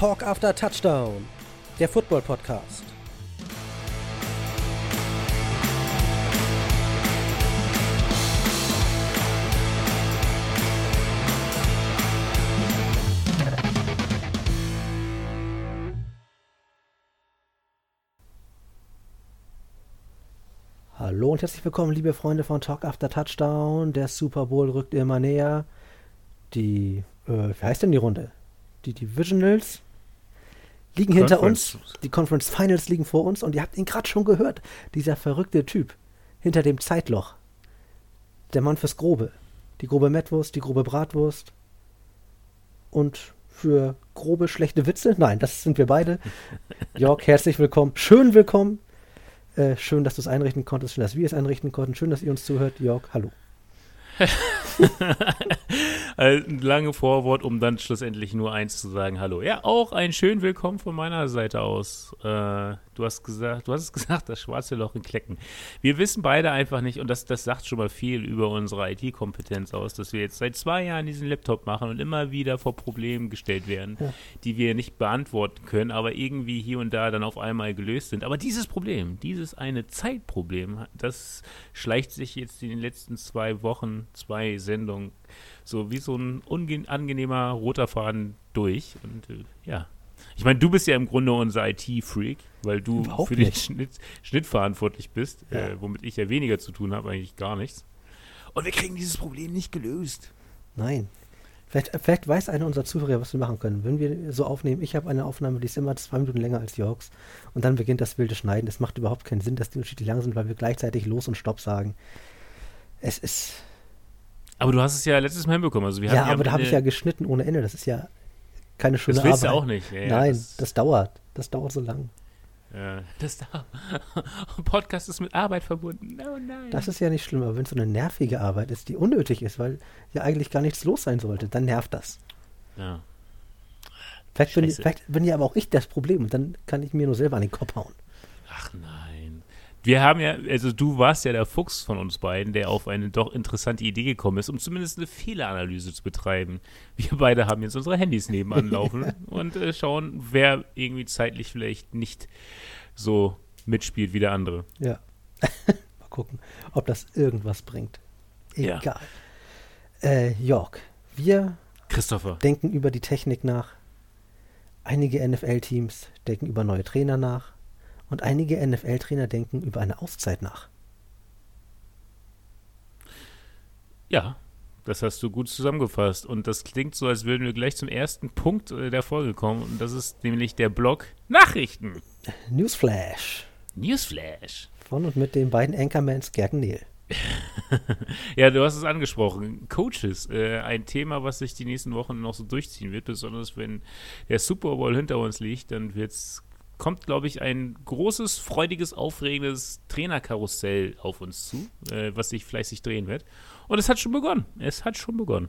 Talk After Touchdown, der Football Podcast. Hallo und herzlich willkommen, liebe Freunde von Talk After Touchdown. Der Super Bowl rückt immer näher. Die, äh, wie heißt denn die Runde? Die Divisionals liegen hinter uns. Die Conference Finals liegen vor uns und ihr habt ihn gerade schon gehört. Dieser verrückte Typ hinter dem Zeitloch. Der Mann fürs Grobe. Die grobe Mettwurst, die grobe Bratwurst. Und für grobe, schlechte Witze? Nein, das sind wir beide. Jörg, herzlich willkommen. Schön willkommen. Äh, schön, dass du es einrichten konntest. Schön, dass wir es einrichten konnten. Schön, dass ihr uns zuhört. Jörg, hallo. Ein lange Vorwort, um dann schlussendlich nur eins zu sagen, hallo. Ja, auch ein schön Willkommen von meiner Seite aus. Äh, du hast gesagt, du hast es gesagt, das schwarze Loch in Klecken. Wir wissen beide einfach nicht, und das, das sagt schon mal viel über unsere IT-Kompetenz aus, dass wir jetzt seit zwei Jahren diesen Laptop machen und immer wieder vor Problemen gestellt werden, ja. die wir nicht beantworten können, aber irgendwie hier und da dann auf einmal gelöst sind. Aber dieses Problem, dieses eine Zeitproblem, das schleicht sich jetzt in den letzten zwei Wochen zwei Sendungen so wie so ein angenehmer roter Faden durch. Und äh, ja. Ich meine, du bist ja im Grunde unser IT-Freak, weil du Überhaupt für den Schnitt, Schnitt, verantwortlich bist, ja. äh, womit ich ja weniger zu tun habe, eigentlich gar nichts. Und wir kriegen dieses Problem nicht gelöst. Nein. Vielleicht, vielleicht weiß einer unserer Zuhörer, was wir machen können. Wenn wir so aufnehmen, ich habe eine Aufnahme, die ist immer zwei Minuten länger als Jörgs und dann beginnt das wilde Schneiden. Es macht überhaupt keinen Sinn, dass die unterschiedlich lang sind, weil wir gleichzeitig Los und Stopp sagen. Es ist aber du hast es ja letztes Mal hinbekommen. Also wir ja, aber da habe ich ja geschnitten ohne Ende. Das ist ja keine schöne das willst Arbeit. du auch nicht. Ja, Nein, das, das, dauert. Das dauert so lang. Ja, das dauert. Podcast ist mit Arbeit verbunden. Oh nein. Das ist ja nicht schlimm, aber wenn es so eine nervige Arbeit ist, die unnötig ist, weil ja eigentlich gar nichts los sein sollte, dann nervt das. Ja. Vielleicht bin, vielleicht bin ja aber auch ich das Problem und dann kann ich mir nur selber an den Kopf hauen. Ach nein. Wir haben ja, also du warst ja der Fuchs von uns beiden, der auf eine doch interessante Idee gekommen ist, um zumindest eine Fehleranalyse zu betreiben. Wir beide haben jetzt unsere Handys nebenan laufen und äh, schauen, wer irgendwie zeitlich vielleicht nicht so mitspielt wie der andere. Ja. Mal gucken, ob das irgendwas bringt. Egal. Ja. Äh, Jörg, wir Christopher. denken über die Technik nach. Einige NFL-Teams denken über neue Trainer nach. Und einige NFL-Trainer denken über eine Auszeit nach. Ja, das hast du gut zusammengefasst. Und das klingt so, als würden wir gleich zum ersten Punkt äh, der Folge kommen. Und das ist nämlich der Blog Nachrichten. Newsflash. Newsflash. Von und mit den beiden Anchormans Gerd und Neil. ja, du hast es angesprochen. Coaches, äh, ein Thema, was sich die nächsten Wochen noch so durchziehen wird, besonders wenn der Super Bowl hinter uns liegt, dann wird es kommt, glaube ich, ein großes, freudiges, aufregendes Trainerkarussell auf uns zu, äh, was sich fleißig drehen wird. Und es hat schon begonnen. Es hat schon begonnen.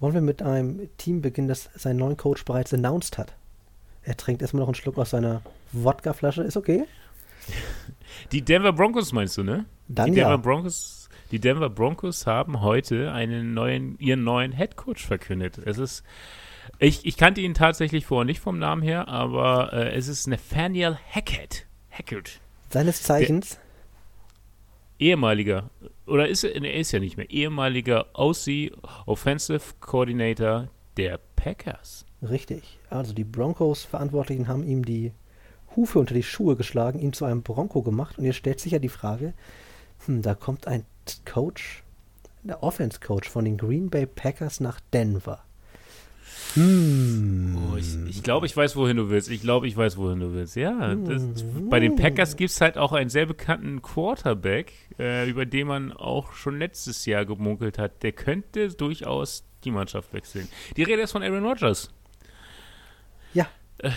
Wollen wir mit einem Team beginnen, das seinen neuen Coach bereits announced hat? Er trinkt erstmal noch einen Schluck aus seiner Wodkaflasche. Ist okay? Die Denver Broncos meinst du, ne? Dann die ja. Denver Broncos, die Denver Broncos haben heute einen neuen, ihren neuen Head Coach verkündet. Es ist ich, ich kannte ihn tatsächlich vorher nicht vom Namen her, aber äh, es ist Nathaniel Hackett. Hackett. Seines Zeichens? Der ehemaliger, oder ist er, er ist ja nicht mehr, ehemaliger OC, Offensive Coordinator der Packers. Richtig. Also die Broncos-Verantwortlichen haben ihm die Hufe unter die Schuhe geschlagen, ihn zu einem Bronco gemacht und jetzt stellt sich ja die Frage, hm, da kommt ein Coach, der Offense-Coach von den Green Bay Packers nach Denver. Hm. Oh, ich, ich glaube, ich weiß, wohin du willst. Ich glaube, ich weiß, wohin du willst. Ja, das, bei den Packers gibt es halt auch einen sehr bekannten Quarterback, äh, über den man auch schon letztes Jahr gemunkelt hat. Der könnte durchaus die Mannschaft wechseln. Die Rede ist von Aaron Rodgers. Ja. Äh,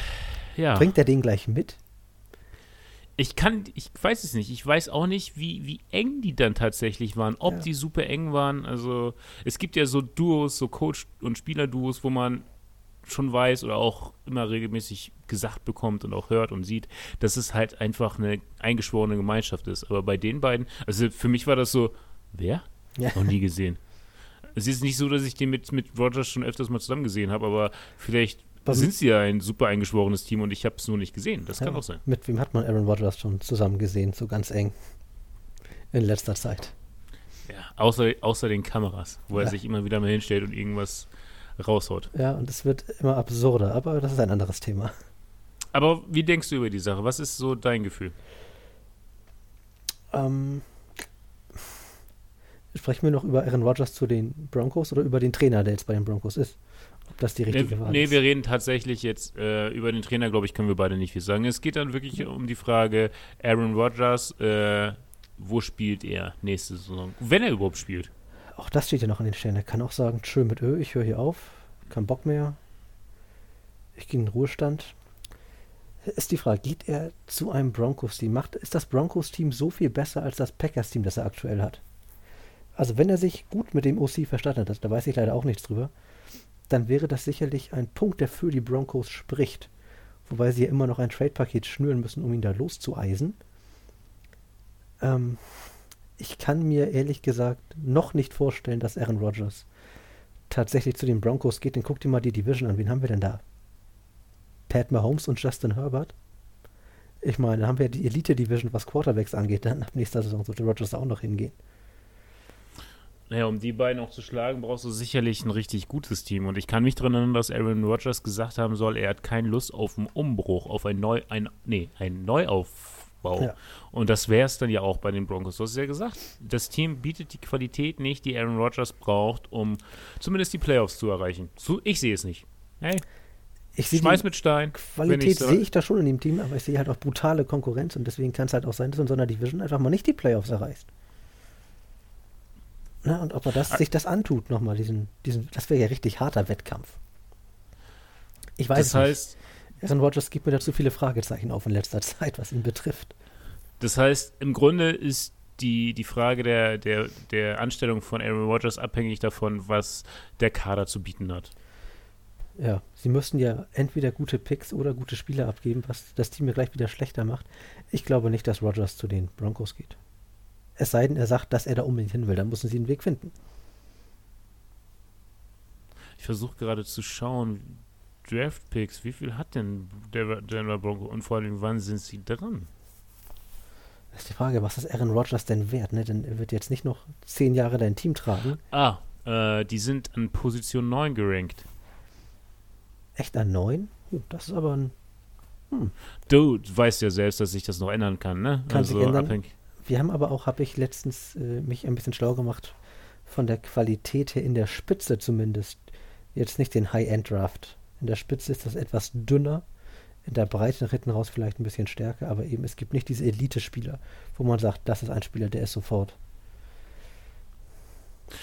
ja. Bringt er den gleich mit? Ich kann, ich weiß es nicht. Ich weiß auch nicht, wie, wie eng die dann tatsächlich waren. Ob ja. die super eng waren. Also, es gibt ja so Duos, so Coach- und Spieler-Duos, wo man schon weiß oder auch immer regelmäßig gesagt bekommt und auch hört und sieht, dass es halt einfach eine eingeschworene Gemeinschaft ist. Aber bei den beiden, also für mich war das so, wer? Ja. Noch nie gesehen. Es ist nicht so, dass ich den mit, mit Rogers schon öfters mal zusammen gesehen habe, aber vielleicht sind sie ja ein super eingeschworenes Team und ich habe es nur nicht gesehen. Das ja, kann auch sein. Mit wem hat man Aaron Rodgers schon zusammen gesehen, so ganz eng in letzter Zeit? Ja, außer, außer den Kameras, wo ja. er sich immer wieder mal hinstellt und irgendwas raushaut. Ja, und es wird immer absurder, aber das ist ein anderes Thema. Aber wie denkst du über die Sache? Was ist so dein Gefühl? Ähm, sprechen wir noch über Aaron Rodgers zu den Broncos oder über den Trainer, der jetzt bei den Broncos ist? Ob das die richtige nee, Wahl nee, ist? Nee, wir reden tatsächlich jetzt äh, über den Trainer, glaube ich, können wir beide nicht viel sagen. Es geht dann wirklich um die Frage, Aaron Rodgers, äh, wo spielt er nächste Saison? Wenn er überhaupt spielt. Auch das steht ja noch an den Sternen. Er kann auch sagen, schön mit Ö, ich höre hier auf, kein Bock mehr. Ich gehe in den Ruhestand. Ist die Frage, geht er zu einem Broncos-Team? ist das Broncos-Team so viel besser als das Packers-Team, das er aktuell hat? Also wenn er sich gut mit dem OC verstanden hat, da weiß ich leider auch nichts drüber, dann wäre das sicherlich ein Punkt, der für die Broncos spricht. Wobei sie ja immer noch ein Trade-Paket schnüren müssen, um ihn da loszueisen. Ähm, ich kann mir ehrlich gesagt noch nicht vorstellen, dass Aaron Rodgers tatsächlich zu den Broncos geht. Dann guck dir mal die Division an. Wen haben wir denn da? Pat Mahomes und Justin Herbert? Ich meine, da haben wir die Elite-Division, was Quarterbacks angeht. Dann ab nächster Saison sollte Rodgers auch noch hingehen. Naja, um die beiden auch zu schlagen, brauchst du sicherlich ein richtig gutes Team. Und ich kann mich daran erinnern, dass Aaron Rodgers gesagt haben soll, er hat keine Lust auf einen Umbruch, auf ein Neu, ein, nee, einen Neuaufbau. Ja. Und das wäre es dann ja auch bei den Broncos. Du hast ja gesagt, das Team bietet die Qualität nicht, die Aaron Rodgers braucht, um zumindest die Playoffs zu erreichen. So, ich sehe es nicht. Hey, ich Schmeiß mit Stein. Qualität sehe ich da schon in dem Team, aber ich sehe halt auch brutale Konkurrenz und deswegen kann es halt auch sein, dass in so einer Division einfach mal nicht die Playoffs erreicht. Na, und ob er das, sich das antut, nochmal, diesen, diesen, das wäre ja richtig harter Wettkampf. Ich weiß das heißt, nicht. Aaron Rodgers gibt mir da zu viele Fragezeichen auf in letzter Zeit, was ihn betrifft. Das heißt, im Grunde ist die, die Frage der, der, der Anstellung von Aaron Rodgers abhängig davon, was der Kader zu bieten hat. Ja, sie müssten ja entweder gute Picks oder gute Spieler abgeben, was das Team mir gleich wieder schlechter macht. Ich glaube nicht, dass Rodgers zu den Broncos geht. Es sei denn, er sagt, dass er da unbedingt hin will. Dann müssen sie einen Weg finden. Ich versuche gerade zu schauen, Draft-Picks, wie viel hat denn der Denver Bronco und vor allem, wann sind sie dran? Das ist die Frage, was ist Aaron Rodgers denn wert? Ne? Denn er wird jetzt nicht noch zehn Jahre dein Team tragen. Ah, äh, die sind an Position 9 gerankt. Echt an 9? Das ist aber ein. Hm. Du weißt ja selbst, dass sich das noch ändern kann, ne? Kann also sich ändern. Abhängig. Wir haben aber auch, habe ich letztens äh, mich ein bisschen schlau gemacht, von der Qualität her in der Spitze zumindest. Jetzt nicht den High-End-Draft. In der Spitze ist das etwas dünner, in der Breite hinten raus vielleicht ein bisschen stärker, aber eben es gibt nicht diese Elite-Spieler, wo man sagt, das ist ein Spieler, der ist sofort.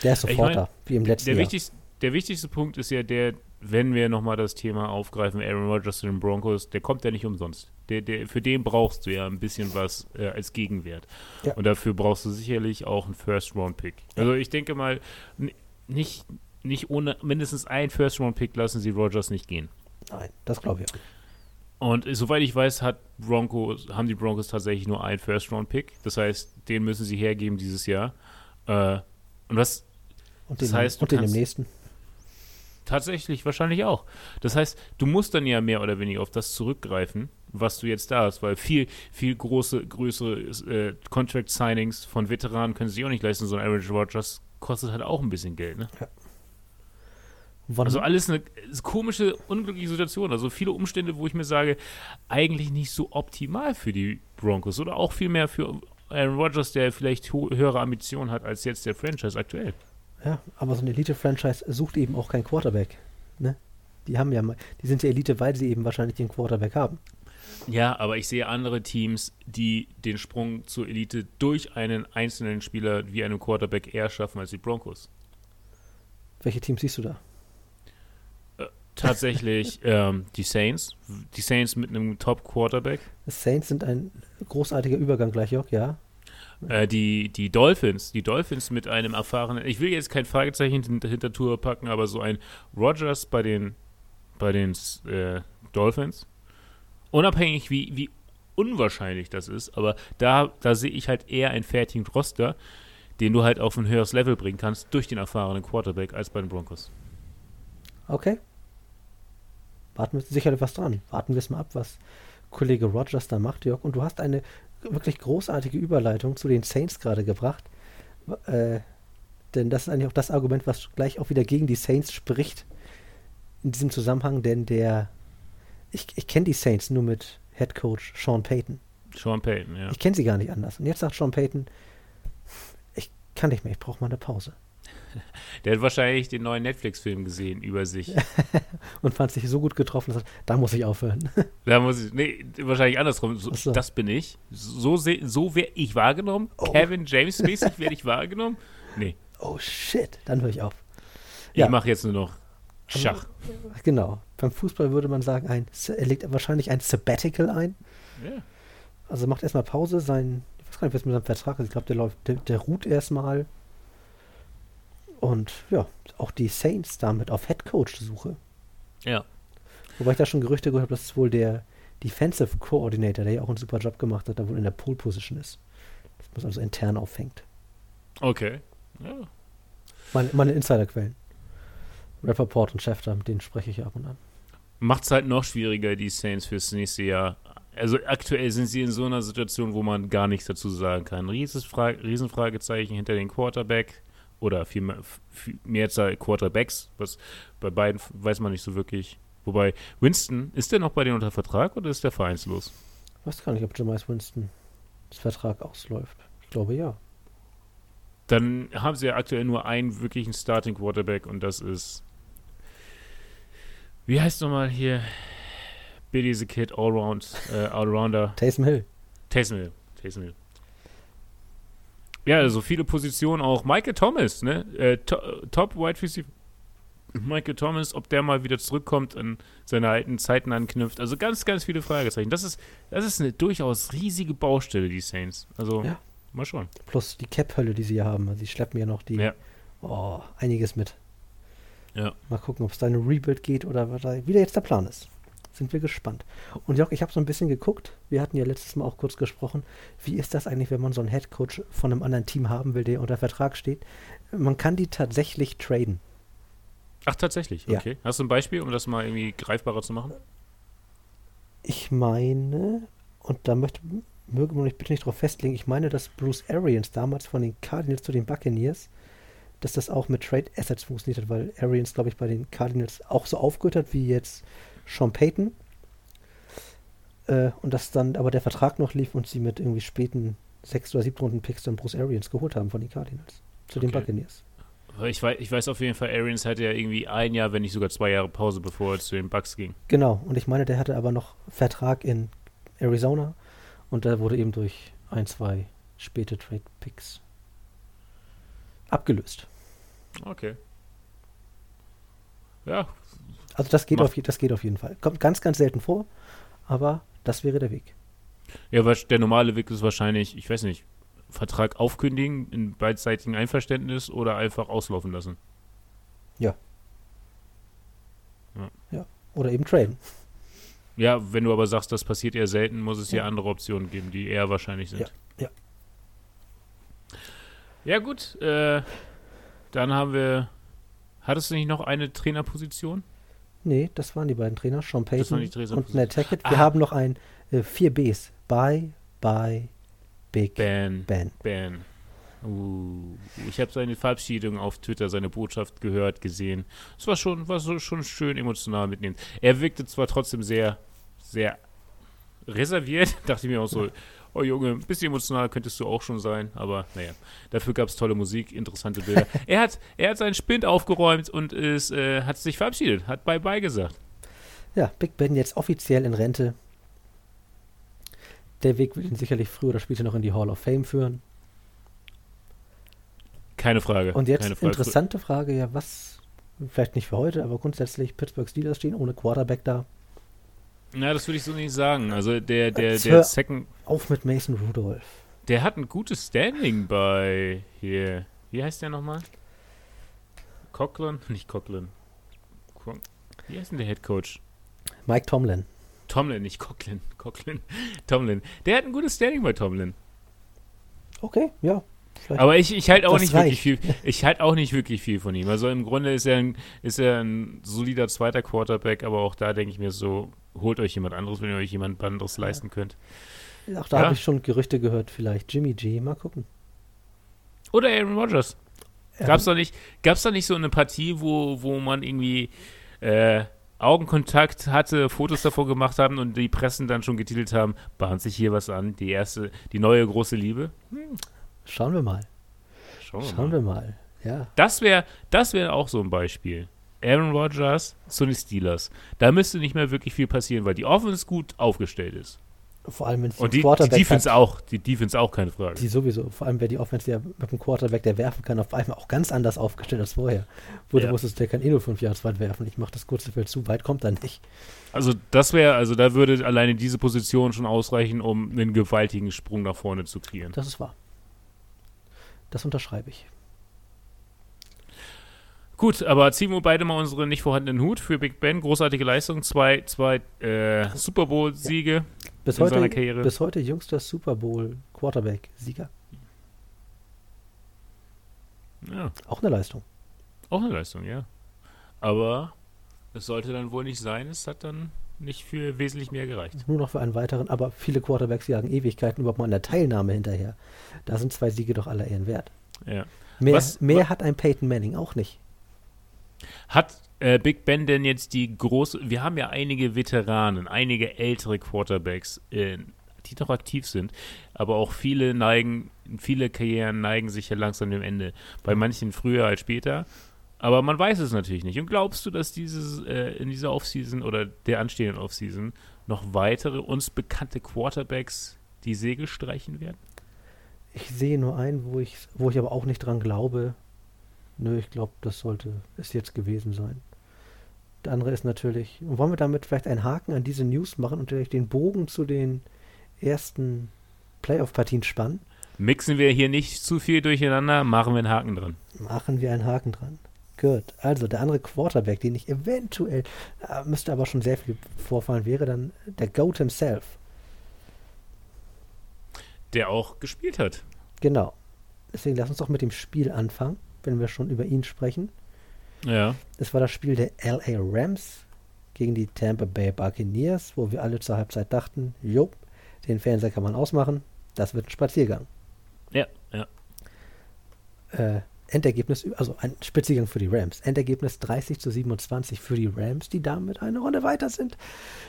Der ist sofort ich mein, da, wie im letzten der Jahr. Wichtigste, der wichtigste Punkt ist ja der, wenn wir nochmal das Thema aufgreifen, Aaron Rodgers zu den Broncos, der kommt ja nicht umsonst. Der, der, für den brauchst du ja ein bisschen was äh, als Gegenwert. Ja. Und dafür brauchst du sicherlich auch einen First-Round-Pick. Also ich denke mal, nicht, nicht ohne mindestens einen First-Round-Pick lassen sie Rodgers nicht gehen. Nein, das glaube ich auch. Und soweit ich weiß, hat Broncos, haben die Broncos tatsächlich nur einen First-Round-Pick. Das heißt, den müssen sie hergeben dieses Jahr. Äh, und was und den, das heißt, und den im nächsten. Tatsächlich, wahrscheinlich auch. Das heißt, du musst dann ja mehr oder weniger auf das zurückgreifen, was du jetzt da hast, weil viel, viel große, größere äh, Contract-Signings von Veteranen können sich auch nicht leisten, so ein Average Rogers kostet halt auch ein bisschen Geld, ne? Ja. Also alles eine komische, unglückliche Situation. Also viele Umstände, wo ich mir sage, eigentlich nicht so optimal für die Broncos oder auch viel mehr für Aaron Rodgers, der vielleicht höhere Ambitionen hat als jetzt der Franchise aktuell. Ja, aber so ein Elite-Franchise sucht eben auch keinen Quarterback. Ne? Die haben ja, die sind ja Elite, weil sie eben wahrscheinlich den Quarterback haben. Ja, aber ich sehe andere Teams, die den Sprung zur Elite durch einen einzelnen Spieler wie einen Quarterback eher schaffen als die Broncos. Welche Teams siehst du da? Äh, tatsächlich ähm, die Saints. Die Saints mit einem Top-Quarterback. Die Saints sind ein großartiger Übergang gleich, Jock, ja. Äh, die, die Dolphins, die Dolphins mit einem erfahrenen, ich will jetzt kein Fragezeichen hinter, hinter Tour packen, aber so ein Rogers bei den, bei den äh, Dolphins, unabhängig wie, wie unwahrscheinlich das ist, aber da, da sehe ich halt eher einen fertigen Roster, den du halt auf ein höheres Level bringen kannst durch den erfahrenen Quarterback als bei den Broncos. Okay. warten wir sicherlich was dran. Warten wir es mal ab, was Kollege Rogers da macht, Jörg. Und du hast eine wirklich großartige Überleitung zu den Saints gerade gebracht. Äh, denn das ist eigentlich auch das Argument, was gleich auch wieder gegen die Saints spricht in diesem Zusammenhang, denn der ich, ich kenne die Saints nur mit Head Coach Sean Payton. Sean Payton, ja. Ich kenne sie gar nicht anders. Und jetzt sagt Sean Payton, ich kann nicht mehr, ich brauche mal eine Pause. Der hat wahrscheinlich den neuen Netflix-Film gesehen über sich. und fand sich so gut getroffen, dass er, da muss ich aufhören. da muss ich, nee, wahrscheinlich andersrum. So, so. Das bin ich. So, so werde ich wahrgenommen. Oh. Kevin James-mäßig werde ich wahrgenommen. Nee. Oh shit, dann höre ich auf. Ich ja. mache jetzt nur noch Schach. Aber, genau. Beim Fußball würde man sagen, ein, er legt wahrscheinlich ein Sabbatical ein. Ja. Also macht erstmal Pause, sein, ich weiß gar nicht, was mit seinem Vertrag ist. Ich glaube, der läuft, der, der ruht erstmal. Und ja, auch die Saints damit auf Headcoach-Suche. Ja. Wobei ich da schon Gerüchte gehört habe, dass es wohl der Defensive Coordinator, der ja auch einen super Job gemacht hat, da wohl in der Pole Position ist. Das man also intern auffängt. Okay. Ja. Meine, meine Insiderquellen. Rappaport und Schäfter, mit denen spreche ich ab und an. Macht es halt noch schwieriger, die Saints fürs nächste Jahr. Also aktuell sind sie in so einer Situation, wo man gar nichts dazu sagen kann. Riesenfragezeichen hinter den Quarterback oder viel mehr, viel mehr Quarterbacks, was bei beiden weiß man nicht so wirklich. Wobei, Winston, ist der noch bei denen unter Vertrag oder ist der vereinslos? Ich weiß gar nicht, ob Jameis Winston das Vertrag ausläuft. Ich glaube ja. Dann haben sie ja aktuell nur einen wirklichen Starting Quarterback und das ist wie heißt nochmal hier? Billy the Kid, Allround, äh, Allrounder. Taysom Hill. Taysom Hill. Taysom Hill. Ja, also viele Positionen auch. Michael Thomas, ne? Äh, to Top Wide Receiver. Michael Thomas, ob der mal wieder zurückkommt und seine alten Zeiten anknüpft. Also ganz, ganz viele Fragezeichen. Das ist, das ist eine durchaus riesige Baustelle, die Saints. Also ja. mal schauen. Plus die Cap-Hölle, die sie hier haben. Also sie schleppen ja noch die ja. oh, einiges mit. Ja. Mal gucken, ob es da eine Rebuild geht oder was da wieder jetzt der Plan ist. Sind wir gespannt. Und Jock, ich habe so ein bisschen geguckt. Wir hatten ja letztes Mal auch kurz gesprochen. Wie ist das eigentlich, wenn man so einen Headcoach von einem anderen Team haben will, der unter Vertrag steht? Man kann die tatsächlich traden. Ach, tatsächlich? Okay. Ja. Hast du ein Beispiel, um das mal irgendwie greifbarer zu machen? Ich meine, und da möchte, möge man mich bitte nicht drauf festlegen, ich meine, dass Bruce Arians damals von den Cardinals zu den Buccaneers dass das auch mit Trade Assets funktioniert hat, weil Arians, glaube ich, bei den Cardinals auch so aufgehört hat wie jetzt Sean Payton. Äh, und dass dann aber der Vertrag noch lief und sie mit irgendwie späten sechs oder siebten Runden Picks dann Bruce Arians geholt haben von den Cardinals zu okay. den Buccaneers. Ich weiß, ich weiß auf jeden Fall, Arians hatte ja irgendwie ein Jahr, wenn nicht sogar zwei Jahre Pause, bevor er zu den Bucks ging. Genau, und ich meine, der hatte aber noch Vertrag in Arizona und da wurde eben durch ein, zwei späte Trade Picks abgelöst. Okay. Ja. Also das geht, auf, das geht auf jeden Fall. Kommt ganz, ganz selten vor, aber das wäre der Weg. Ja, der normale Weg ist wahrscheinlich, ich weiß nicht, Vertrag aufkündigen in beidseitigem Einverständnis oder einfach auslaufen lassen. Ja. Ja. ja. Oder eben traden. Ja, wenn du aber sagst, das passiert eher selten, muss es ja, ja andere Optionen geben, die eher wahrscheinlich sind. Ja. Ja, ja gut. Äh, dann haben wir. Hattest du nicht noch eine Trainerposition? Nee, das waren die beiden Trainer, Sean Payton und Ned Hackett. Wir ah. haben noch ein äh, vier Bs. Bye, bye, Big Ben. Ben. Ben. Uh, ich habe seine Verabschiedung auf Twitter, seine Botschaft gehört, gesehen. Es war schon, war so, schon schön emotional mitnehmen. Er wirkte zwar trotzdem sehr, sehr reserviert, dachte ich mir auch so, oh Junge, ein bisschen emotional könntest du auch schon sein, aber naja, dafür gab es tolle Musik, interessante Bilder. er, hat, er hat seinen Spind aufgeräumt und ist, äh, hat sich verabschiedet, hat Bye-Bye gesagt. Ja, Big Ben jetzt offiziell in Rente. Der Weg wird ihn sicherlich früher oder später noch in die Hall of Fame führen. Keine Frage. Und jetzt Frage. interessante Frage, ja, was, vielleicht nicht für heute, aber grundsätzlich Pittsburgh Steelers stehen ohne Quarterback da. Na, das würde ich so nicht sagen. Also der, der, der Second. Auf mit Mason Rudolph. Der hat ein gutes Standing bei hier. Wie heißt der nochmal? Coughlin? Nicht Coughlin. Wie heißt denn der Head Coach? Mike Tomlin. Tomlin, nicht Coughlin. Coughlin. Tomlin. Der hat ein gutes Standing bei Tomlin. Okay, ja. Vielleicht Aber ich, ich halte auch nicht reicht. wirklich viel. Ich halte auch nicht wirklich viel von ihm. Also im Grunde ist er ein, ist er ein solider zweiter Quarterback, aber auch da denke ich mir so, holt euch jemand anderes, wenn ihr euch jemand anderes leisten könnt. Auch da ja. habe ich schon Gerüchte gehört, vielleicht Jimmy G, mal gucken. Oder Aaron Rodgers. Gab es da nicht, gab's da nicht so eine Partie, wo, wo man irgendwie äh, Augenkontakt hatte, Fotos davor gemacht haben und die Pressen dann schon getitelt haben, bahnt sich hier was an, die erste, die neue große Liebe? Hm. Schauen wir mal. Schauen wir Schauen mal. Wir mal. Ja. Das wäre das wär auch so ein Beispiel. Aaron Rodgers zu den Steelers. Da müsste nicht mehr wirklich viel passieren, weil die Offense gut aufgestellt ist. Vor allem, wenn es Und die, die Defense hat, auch, die Defense auch, keine Frage. Die sowieso. Vor allem, wer die Offense ja mit dem Quarterback, der werfen kann, auf einmal auch ganz anders aufgestellt als vorher. Wo ja. du wusstest, der kann eh nur fünf Jahre weit werfen. Ich mache das kurze Feld zu, weit kommt er nicht. Also das wäre, also da würde alleine diese Position schon ausreichen, um einen gewaltigen Sprung nach vorne zu kreieren. Das ist wahr. Das unterschreibe ich. Gut, aber ziehen wir beide mal unseren nicht vorhandenen Hut für Big Ben. Großartige Leistung, zwei, zwei äh, Super Bowl-Siege ja. in heute, seiner Karriere. Bis heute jüngster Super Bowl-Quarterback-Sieger. Ja. Auch eine Leistung. Auch eine Leistung, ja. Aber es sollte dann wohl nicht sein. Es hat dann nicht für wesentlich mehr gereicht. Nur noch für einen weiteren, aber viele Quarterbacks jagen Ewigkeiten überhaupt mal an der Teilnahme hinterher. Da sind zwei Siege doch aller Ehren wert. Ja. Mehr, was, mehr was, hat ein Peyton Manning auch nicht. Hat äh, Big Ben denn jetzt die große. Wir haben ja einige Veteranen, einige ältere Quarterbacks, äh, die noch aktiv sind, aber auch viele neigen, viele Karrieren neigen sich ja langsam dem Ende. Bei manchen früher als später. Aber man weiß es natürlich nicht. Und glaubst du, dass dieses äh, in dieser Offseason oder der anstehenden Offseason noch weitere uns bekannte Quarterbacks die Segel streichen werden? Ich sehe nur einen, wo ich, wo ich aber auch nicht dran glaube. Nö, ich glaube, das sollte es jetzt gewesen sein. Der andere ist natürlich, wollen wir damit vielleicht einen Haken an diese News machen und vielleicht den Bogen zu den ersten Playoff-Partien spannen? Mixen wir hier nicht zu viel durcheinander, machen wir einen Haken dran. Machen wir einen Haken dran. Gut, also der andere Quarterback, den ich eventuell, äh, müsste aber schon sehr viel vorfallen, wäre dann der Goat himself. Der auch gespielt hat. Genau. Deswegen lass uns doch mit dem Spiel anfangen, wenn wir schon über ihn sprechen. Ja. Das war das Spiel der LA Rams gegen die Tampa Bay Buccaneers, wo wir alle zur Halbzeit dachten, jo, den Fernseher kann man ausmachen, das wird ein Spaziergang. Ja, ja. Äh, Endergebnis, also ein Spitzigang für die Rams. Endergebnis 30 zu 27 für die Rams, die damit eine Runde weiter sind.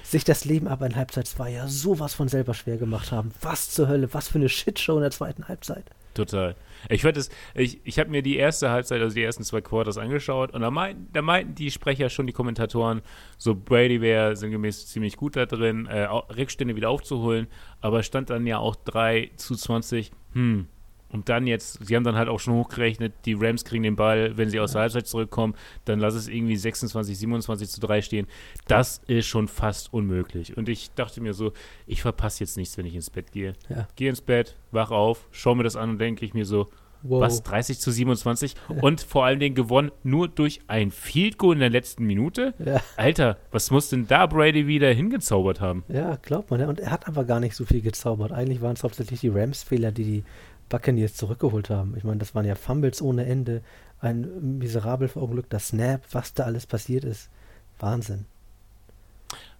Sich das Leben aber in Halbzeit 2 ja sowas von selber schwer gemacht haben. Was zur Hölle, was für eine Shitshow in der zweiten Halbzeit. Total. Ich fand es, ich, ich habe mir die erste Halbzeit, also die ersten zwei Quarters angeschaut und da, mein, da meinten die Sprecher schon, die Kommentatoren, so Brady wäre sinngemäß ziemlich gut da drin, äh, Rückstände wieder aufzuholen, aber stand dann ja auch 3 zu 20, hm, und dann jetzt, sie haben dann halt auch schon hochgerechnet, die Rams kriegen den Ball, wenn sie aus der Halbzeit zurückkommen, dann lass es irgendwie 26, 27 zu 3 stehen. Das ist schon fast unmöglich. Und ich dachte mir so, ich verpasse jetzt nichts, wenn ich ins Bett gehe. Ja. Gehe ins Bett, wach auf, schaue mir das an und denke ich mir so, wow. was, 30 zu 27? und vor allen Dingen gewonnen nur durch ein Field Goal in der letzten Minute? Ja. Alter, was muss denn da Brady wieder hingezaubert haben? Ja, glaubt man. Ja. Und er hat aber gar nicht so viel gezaubert. Eigentlich waren es hauptsächlich die Rams-Fehler, die die Buccaneers zurückgeholt haben. Ich meine, das waren ja Fumbles ohne Ende, ein miserabel verunglückter Snap, was da alles passiert ist. Wahnsinn.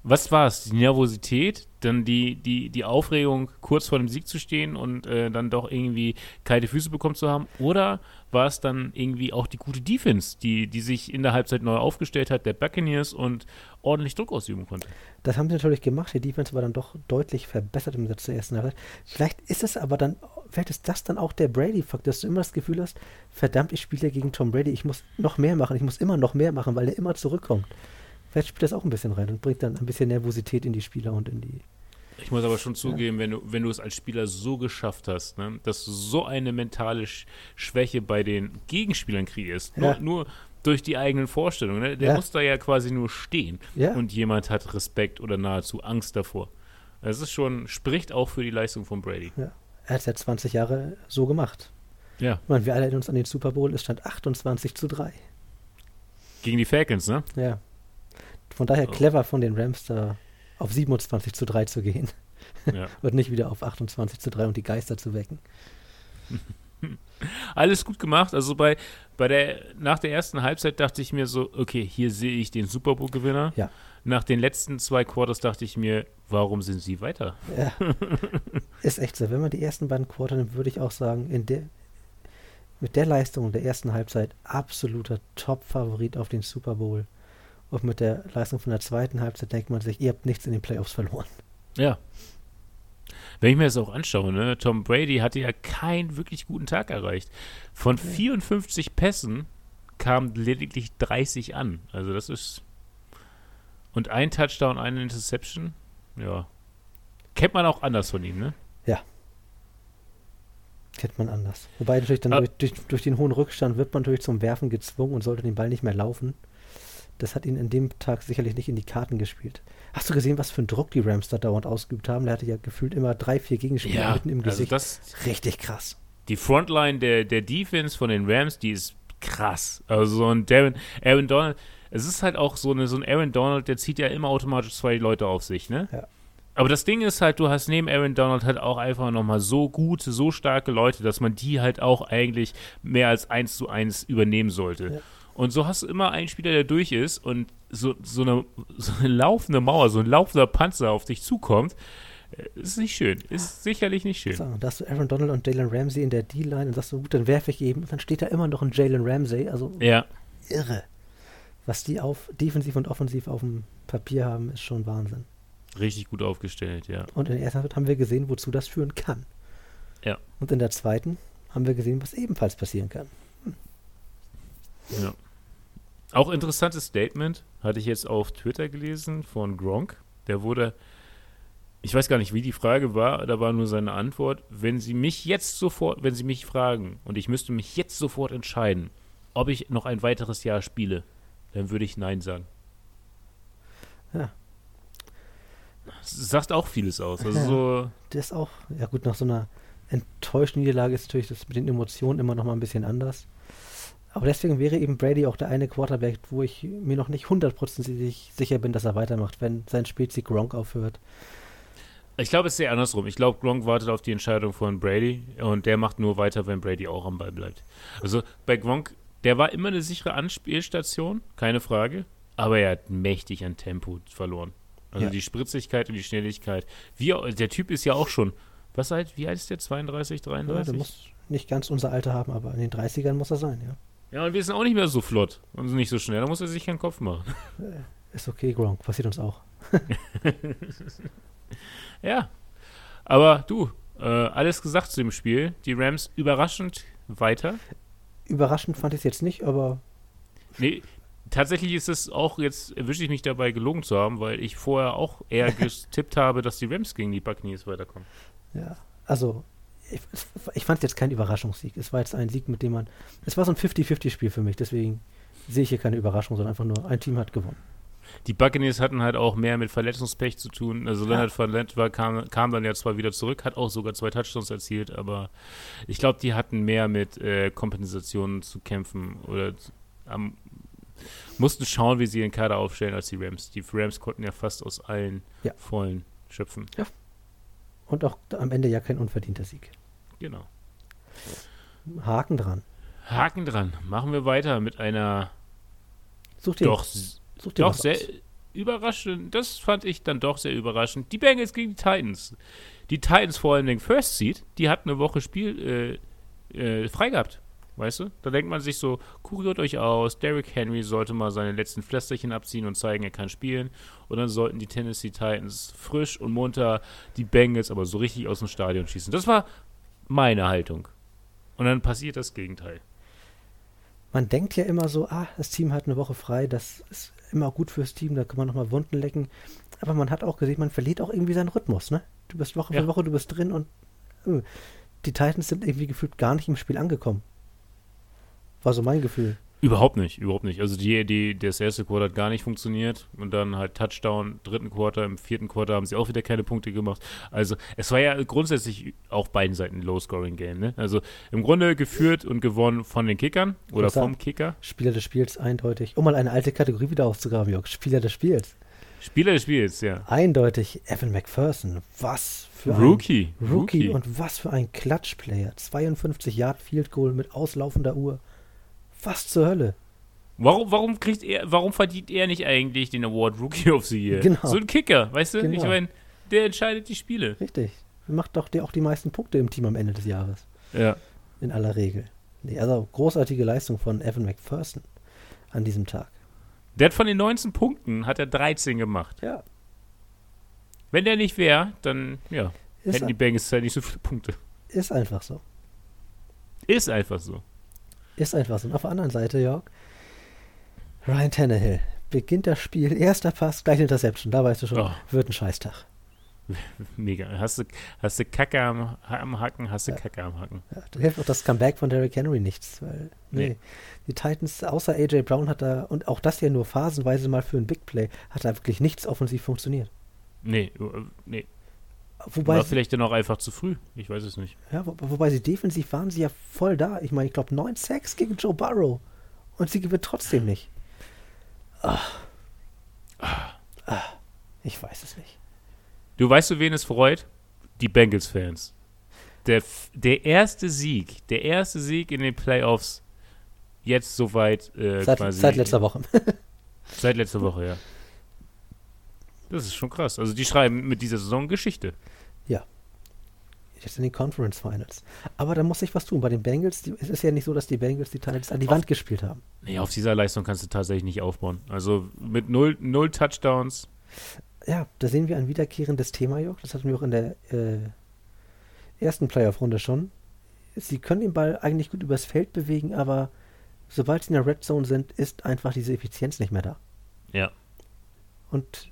Was war es? Die Nervosität, dann die, die, die Aufregung, kurz vor dem Sieg zu stehen und äh, dann doch irgendwie kalte Füße bekommen zu haben? Oder war es dann irgendwie auch die gute Defense, die, die sich in der Halbzeit neu aufgestellt hat, der Buccaneers und ordentlich Druck ausüben konnte? Das haben sie natürlich gemacht. Die Defense war dann doch deutlich verbessert im Satz der ersten Halbzeit. Vielleicht ist es aber dann, vielleicht ist das dann auch der Brady-Fakt, dass du immer das Gefühl hast, verdammt, ich spiele gegen Tom Brady, ich muss noch mehr machen, ich muss immer noch mehr machen, weil er immer zurückkommt. Vielleicht spielt das auch ein bisschen rein und bringt dann ein bisschen Nervosität in die Spieler und in die. Ich muss aber schon zugeben, ja. wenn, du, wenn du es als Spieler so geschafft hast, ne, dass du so eine mentale Sch Schwäche bei den Gegenspielern kreierst, ja. nur, nur, durch die eigenen Vorstellungen. Ne? Der ja. muss da ja quasi nur stehen und jemand hat Respekt oder nahezu Angst davor. Das ist schon, spricht auch für die Leistung von Brady. Ja. Er hat es ja 20 Jahre so gemacht. Ja. Ich meine, wir alle erinnern uns an den Super Bowl, es stand 28 zu 3. Gegen die Falcons, ne? Ja. Von daher oh. clever von den Rams da auf 27 zu 3 zu gehen. Ja. und nicht wieder auf 28 zu 3 und die Geister zu wecken. Alles gut gemacht. Also bei, bei der, nach der ersten Halbzeit dachte ich mir so, okay, hier sehe ich den Super Bowl-Gewinner. Ja. Nach den letzten zwei Quarters dachte ich mir, warum sind sie weiter? Ja. Ist echt so. Wenn man die ersten beiden Quarter nimmt, würde ich auch sagen, in der, mit der Leistung der ersten Halbzeit absoluter Top-Favorit auf den Super Bowl. Und mit der Leistung von der zweiten Halbzeit denkt man sich, ihr habt nichts in den Playoffs verloren. Ja. Wenn ich mir das auch anschaue, ne, Tom Brady hatte ja keinen wirklich guten Tag erreicht. Von 54 Pässen kamen lediglich 30 an. Also das ist. Und ein Touchdown, eine Interception. Ja. Kennt man auch anders von ihm, ne? Kennt man anders. Wobei natürlich dann Ah. durch, durch, durch den hohen Rückstand wird man natürlich zum Werfen gezwungen und sollte den Ball nicht mehr laufen. Das hat ihn in dem Tag sicherlich nicht in die Karten gespielt. Hast du gesehen, was für einen Druck die Rams da dauernd ausgeübt haben? Der hatte ja gefühlt immer drei, vier Gegenspieler mitten im also Gesicht. das, Richtig krass. die Frontline der, der Defense von den Rams, die ist krass. Also so ein Darren, Aaron Donald, es ist halt auch so, eine, so ein Aaron Donald, der zieht ja immer automatisch zwei Leute auf sich, ne? Ja. Aber das Ding ist halt, du hast neben Aaron Donald halt auch einfach nochmal so gute, so starke Leute, dass man die halt auch eigentlich mehr als eins zu eins übernehmen sollte. Ja. Und so hast du immer einen Spieler, der durch ist und so, so, eine, so eine laufende Mauer, so ein laufender Panzer auf dich zukommt. äh, Ist nicht schön. Ist sicherlich nicht schön. So, und da hast du Aaron Donald und Jalen Ramsey in der D-Line und sagst du, gut, dann werfe ich eben. Und dann steht da immer noch ein Jalen Ramsey. Also Ja. irre. Was die auf defensiv und offensiv auf dem Papier haben, ist schon Wahnsinn. Richtig gut aufgestellt, ja. Und in der ersten Halbzeit haben wir gesehen, wozu das führen kann. Ja. Und in der zweiten haben wir gesehen, was ebenfalls passieren kann. ja. Auch interessantes Statement hatte ich jetzt auf Twitter gelesen von Gronk. Der wurde, ich weiß gar nicht, wie die Frage war, da war nur seine Antwort, wenn Sie mich jetzt sofort, wenn Sie mich fragen und ich müsste mich jetzt sofort entscheiden, ob ich noch ein weiteres Jahr spiele, dann würde ich Nein sagen. Ja. Das sagt auch vieles aus. Also Ja. so, Das ist auch, ja gut, nach so einer enttäuschten Niederlage ist natürlich das mit den Emotionen immer noch mal ein bisschen anders. Aber deswegen wäre eben Brady auch der eine Quarterback, wo ich mir noch nicht hundertprozentig sicher bin, dass er weitermacht, wenn sein Spezi Gronk aufhört. Ich glaube, es ist sehr andersrum. Ich glaube, Gronk wartet auf die Entscheidung von Brady und der macht nur weiter, wenn Brady auch am Ball bleibt. Also bei Gronk, der war immer eine sichere Anspielstation, keine Frage, aber er hat mächtig an Tempo verloren. Also Ja. die Spritzigkeit und die Schnelligkeit. Wie, der Typ ist ja auch schon, was alt, wie alt ist der? 32, Ja, 33? der muss nicht ganz unser Alter haben, aber in den 30ern muss er sein, ja. Ja, und wir sind auch nicht mehr so flott und nicht so schnell. Da muss er sich keinen Kopf machen. Ist okay, Gronk, passiert uns auch. Ja, aber du, äh, alles gesagt zu dem Spiel. Die Rams überraschend weiter. Überraschend fand ich es jetzt nicht, aber Nee, tatsächlich ist es auch, jetzt erwische ich mich dabei, gelogen zu haben, weil ich vorher auch eher getippt habe, dass die Rams gegen die Buccaneers weiterkommen. ja, also ich, ich fand es jetzt kein Überraschungssieg. Es war jetzt ein Sieg, mit dem man. Es war so ein 50-50-Spiel für mich, deswegen sehe ich hier keine Überraschung, sondern einfach nur ein Team hat gewonnen. Die Buccaneers hatten halt auch mehr mit Verletzungspech zu tun. Also Leonard verletzt war, kam, kam dann ja zwar wieder zurück, hat auch sogar zwei Touchdowns erzielt, aber ich glaube, die hatten mehr mit äh, Kompensationen zu kämpfen oder am, mussten schauen, wie sie ihren Kader aufstellen als die Rams. Die Rams konnten ja fast aus allen Ja. Vollen schöpfen. Und auch am Ende ja kein unverdienter Sieg. Genau. Haken dran. Haken dran. Machen wir weiter mit einer Such dir, doch such dir Doch, sehr aus. überraschend. Das fand ich dann doch sehr überraschend. Die Bengals gegen die Titans. Die Titans vor allem den First Seed, die hatten eine Woche Spiel äh, äh, frei gehabt. Weißt du? Da denkt man sich so, kuriert euch aus, Derrick Henry sollte mal seine letzten Pflästerchen abziehen und zeigen, er kann spielen. Und dann sollten die Tennessee Titans frisch und munter die Bengals aber so richtig aus dem Stadion schießen. Das war meine Haltung. Und dann passiert das Gegenteil. Man denkt ja immer so, ah, das Team hat eine Woche frei, das ist immer gut fürs Team, da kann man nochmal Wunden lecken. Aber man hat auch gesehen, man verliert auch irgendwie seinen Rhythmus, ne? Du bist Woche Ja. für Woche, du bist drin und äh, die Titans sind irgendwie gefühlt gar nicht im Spiel angekommen. War so mein Gefühl. Überhaupt nicht, überhaupt nicht. Also die, die, das erste Quarter hat gar nicht funktioniert und dann halt Touchdown, dritten Quarter, im vierten Quarter haben sie auch wieder keine Punkte gemacht. Also es war ja grundsätzlich auf beiden Seiten ein Low-Scoring-Game. Ne? Also im Grunde geführt und gewonnen von den Kickern oder vom Kicker. Spieler des Spiels eindeutig. Um mal eine alte Kategorie wieder auszugraben, Jörg. Spieler des Spiels. Spieler des Spiels, ja. Eindeutig Evan McPherson. Was für Rookie. ein Rookie. Und was für ein Klatschplayer. 52 Yard Field Goal mit auslaufender Uhr. Was zur Hölle? Warum, warum kriegt er, warum verdient er nicht eigentlich den Award Rookie of the Year? Genau. So ein Kicker, weißt du? Genau. Ich meine, der entscheidet die Spiele. Richtig. Macht doch der auch die meisten Punkte im Team am Ende des Jahres. Ja. In aller Regel. Nee, also großartige Leistung von Evan McPherson an diesem Tag. Der hat von den 19 Punkten hat er 13 gemacht. Ja. Wenn der nicht wäre, dann ja, Ist, hätten die Bengals halt nicht so viele Punkte. ist einfach so. Ist einfach so. Ist einfach so. Und auf der anderen Seite, Jörg, Ryan Tannehill beginnt das Spiel, erster Pass, gleich Interception. Da weißt du schon, Oh. wird ein Scheißtag. Mega. Hast du, hast du Kacke am, am Hacken, hast du Ja. Kacke am Hacken. Ja, da hilft auch das Comeback von Derrick Henry nichts, weil nee. Nee. die Titans außer AJ Brown hat da und auch das ja nur phasenweise mal für ein Big Play hat da wirklich nichts offensiv funktioniert. Nee, äh, nee. Wobei War vielleicht dann auch einfach zu früh. Ich weiß es nicht. ja, wo, wobei sie defensiv waren sie ja voll da. Ich meine, ich glaube 9 Sacks gegen Joe Burrow und sie gewinnt trotzdem nicht. Ah. Ah. Ich weiß es nicht. Du weißt du, wen es freut? Die Bengals-Fans. Der, der erste Sieg, der erste Sieg in den Playoffs jetzt soweit äh, Seit, quasi. seit letzter Woche. Seit letzter Woche, ja. Das ist schon krass. Also die schreiben mit dieser Saison Geschichte. Jetzt in den Conference Finals. Aber da muss sich was tun. Bei den Bengals, die, es ist ja nicht so, dass die Bengals die Titans an die Auf- Wand gespielt haben. Nee, auf dieser Leistung kannst du tatsächlich nicht aufbauen. Also mit null, null Touchdowns. Ja, da sehen wir ein wiederkehrendes Thema, Jörg. Das hatten wir auch in der äh, ersten Playoff-Runde schon. Sie können den Ball eigentlich gut übers Feld bewegen, aber sobald sie in der Red Zone sind, ist einfach diese Effizienz nicht mehr da. Ja. Und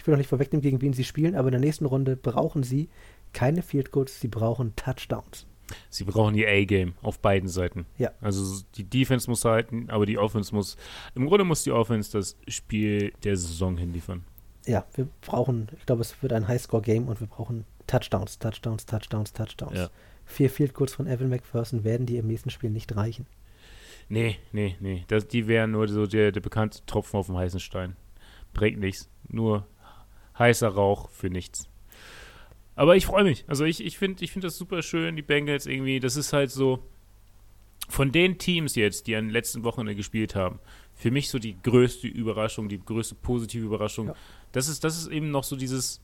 ich will noch nicht vorwegnehmen, gegen wen sie spielen, aber in der nächsten Runde brauchen sie keine Field Goals, sie brauchen Touchdowns. Sie brauchen die A-Game auf beiden Seiten. Ja. Also die Defense muss halten, aber die Offense muss. Im Grunde muss die Offense das Spiel der Saison hinliefern. Ja, wir brauchen, ich glaube, es wird ein Highscore-Game und wir brauchen Touchdowns, Touchdowns, Touchdowns, Touchdowns. Ja. Vier Field Goals von Evan McPherson werden die im nächsten Spiel nicht reichen. Nee, nee, nee. Das, die wären nur so der, der bekannte Tropfen auf dem heißen Stein. Bringt nichts. Nur heißer Rauch für nichts. Aber ich freue mich. Also ich, ich finde ich find das super schön, die Bengals irgendwie. Das ist halt so von den Teams jetzt, die an den letzten Wochenende gespielt haben, für mich so die größte Überraschung, die größte positive Überraschung. Ja. Das, ist, das ist eben noch so dieses.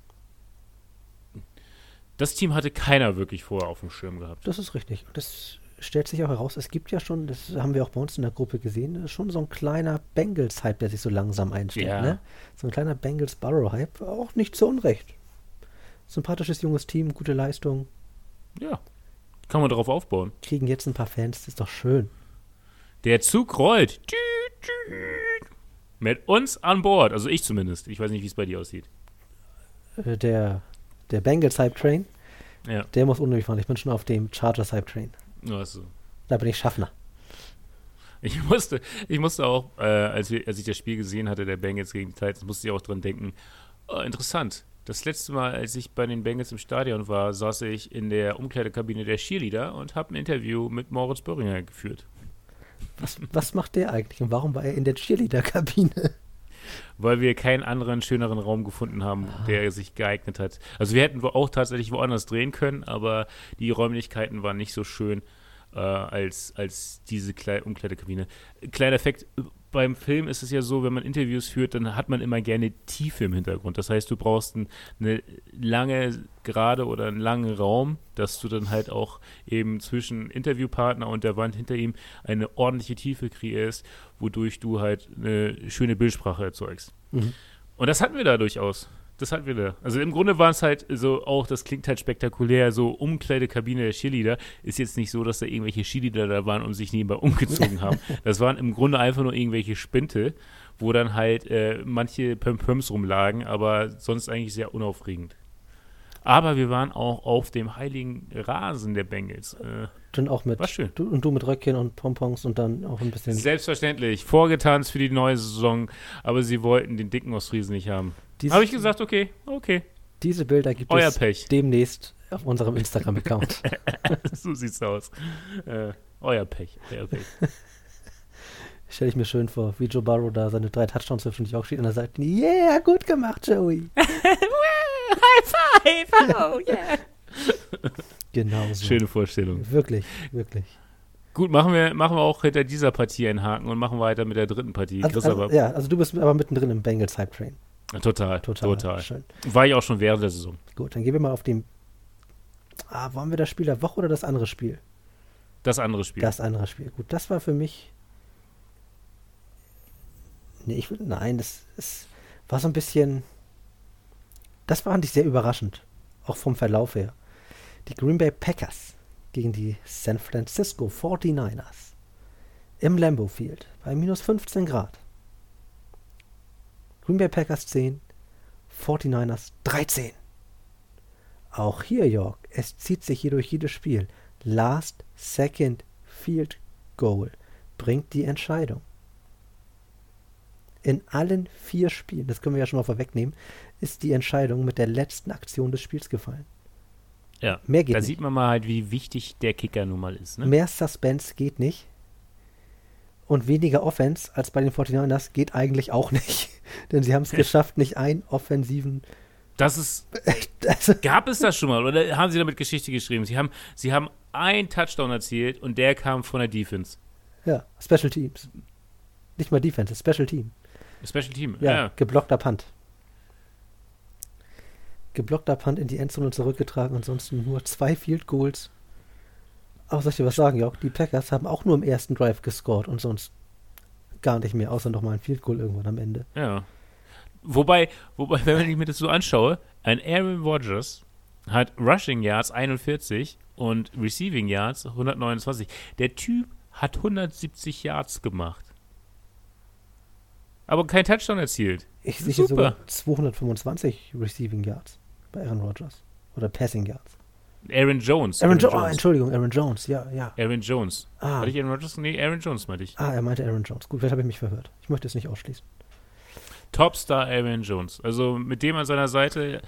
Das Team hatte keiner wirklich vorher auf dem Schirm gehabt. Das ist richtig. Das stellt sich auch heraus. Es gibt ja schon, das haben wir auch bei uns in der Gruppe gesehen, schon so ein kleiner Bengals-Hype, der sich so langsam einstellt. Ja. Ne? So ein kleiner Bengals-Burrow-Hype. Auch nicht zu Unrecht. Sympathisches junges Team, gute Leistung. Ja. Kann man darauf aufbauen. Kriegen jetzt ein paar Fans, das ist doch schön. Der Zug rollt. Mit uns an Bord. Also ich zumindest. Ich weiß nicht, wie es bei dir aussieht. Äh, Der, der Bengals-Hype-Train, Ja. der muss mich fahren. Ich bin schon auf dem Chargers-Hype-Train. Also. Da bin ich Schaffner. Ich musste, ich musste auch, äh, als, wir, als ich das Spiel gesehen hatte, der Bengals gegen die Titans, musste ich auch dran denken, oh, interessant. Das letzte Mal, als ich bei den Bengals im Stadion war, saß ich in der Umkleidekabine der Cheerleader und habe ein Interview mit Moritz Böhringer geführt. Was, was macht der eigentlich und warum war er in der Cheerleader-Kabine? Weil wir keinen anderen, schöneren Raum gefunden haben, der sich geeignet hat. Also wir hätten auch tatsächlich woanders drehen können, aber die Räumlichkeiten waren nicht so schön äh, als, als diese Klei Umkleidekabine. Kleiner Effekt, beim Film ist es ja so, wenn man Interviews führt, dann hat man immer gerne Tiefe im Hintergrund. Das heißt, du brauchst ein, eine lange Gerade oder einen langen Raum, dass du dann halt auch eben zwischen Interviewpartner und der Wand hinter ihm eine ordentliche Tiefe kreierst, wodurch du halt eine schöne Bildsprache erzeugst. Mhm. Und das hatten wir da durchaus. Das hatten wir da. Also im Grunde war es halt so auch, das klingt halt spektakulär, so Umkleidekabine der Cheerleader. Ist jetzt nicht so, dass da irgendwelche Cheerleader da waren und sich nebenbei umgezogen haben. Das waren im Grunde einfach nur irgendwelche Spinte, wo dann halt äh, manche Pömpöms rumlagen, aber sonst eigentlich sehr unaufregend. Aber wir waren auch auf dem heiligen Rasen der Bengals. Äh, Dann auch mit. war schön. Du, und du mit Röckchen und Pompons und dann auch ein bisschen. Selbstverständlich. Vorgetanzt für die neue Saison, aber sie wollten den dicken Ostfriesen nicht haben. Habe ich gesagt, okay, okay. Diese Bilder gibt Euer es Pech. demnächst auf unserem Instagram-Account. so sieht's aus. Äh, euer Pech, euer Pech. Stelle ich mir schön vor, wie Joe Burrow da seine drei Touchdowns wirft und ich auch steht an der Seite. Yeah, gut gemacht, Joey. High five! Oh, yeah! Genau so. Schöne Vorstellung. Wirklich, wirklich. Gut, machen wir, machen wir auch hinter dieser Partie einen Haken und machen weiter mit der dritten Partie. Also, also, ja, also du bist aber mittendrin im Bengals Hype Train. Total, Total. total, Schön. War ich auch schon während der Saison. Gut, dann gehen wir mal auf den. Ah, wollen wir das Spiel der Woche oder das andere Spiel? Das andere Spiel. Das andere Spiel. Gut, das war für mich. Nee, ich will. Nein, das ist, war so ein bisschen. Das fand ich sehr überraschend. Auch vom Verlauf her. Die Green Bay Packers gegen die San Francisco 49ers. Im Lambeau Field bei minus 15 Grad. Green Bay Packers 10, 49ers 13. Auch hier, York, es zieht sich hier durch jedes Spiel. Last Second Field Goal bringt die Entscheidung. In allen vier Spielen, das können wir ja schon mal vorwegnehmen, ist die Entscheidung mit der letzten Aktion des Spiels gefallen. ja. Mehr geht Da nicht. sieht man mal halt, wie wichtig der Kicker nun mal ist. Ne? Mehr Suspense geht nicht. Und weniger Offense als bei den 49ers geht eigentlich auch nicht. Denn sie haben es geschafft, nicht einen offensiven. Das ist, gab es das schon mal oder haben sie damit Geschichte geschrieben? Sie haben, sie haben einen Touchdown erzielt und der kam von der Defense. ja, Special Teams. Nicht mal Defense, Special Team. Special Team. Ja, Ja. geblockter Punt. Geblockter Punt in die Endzone zurückgetragen, ansonsten nur zwei Field Goals. Aber soll ich dir was sagen, Jörg? Die Packers haben auch nur im ersten Drive gescored und sonst gar nicht mehr, außer nochmal ein Field Goal irgendwann am Ende. Ja. Wobei, wobei, wenn ich mir das so anschaue, ein Aaron Rodgers hat Rushing Yards 41 und Receiving Yards 129. Der Typ hat 170 Yards gemacht. Aber kein Touchdown erzielt. Ich sehe sogar 225 Receiving Yards bei Aaron Rodgers. Oder Passing Yards. Aaron Jones. Aaron, jo Ah, Entschuldigung, Aaron Jones, ja, ja. Aaron Jones. Ah, Hatte ich Aaron Rodgers? Nee, Aaron Jones meinte ich. ah er meinte Aaron Jones. Gut, vielleicht habe ich mich verhört. Ich möchte es nicht ausschließen. Topstar Aaron Jones. Also mit dem an seiner Seite,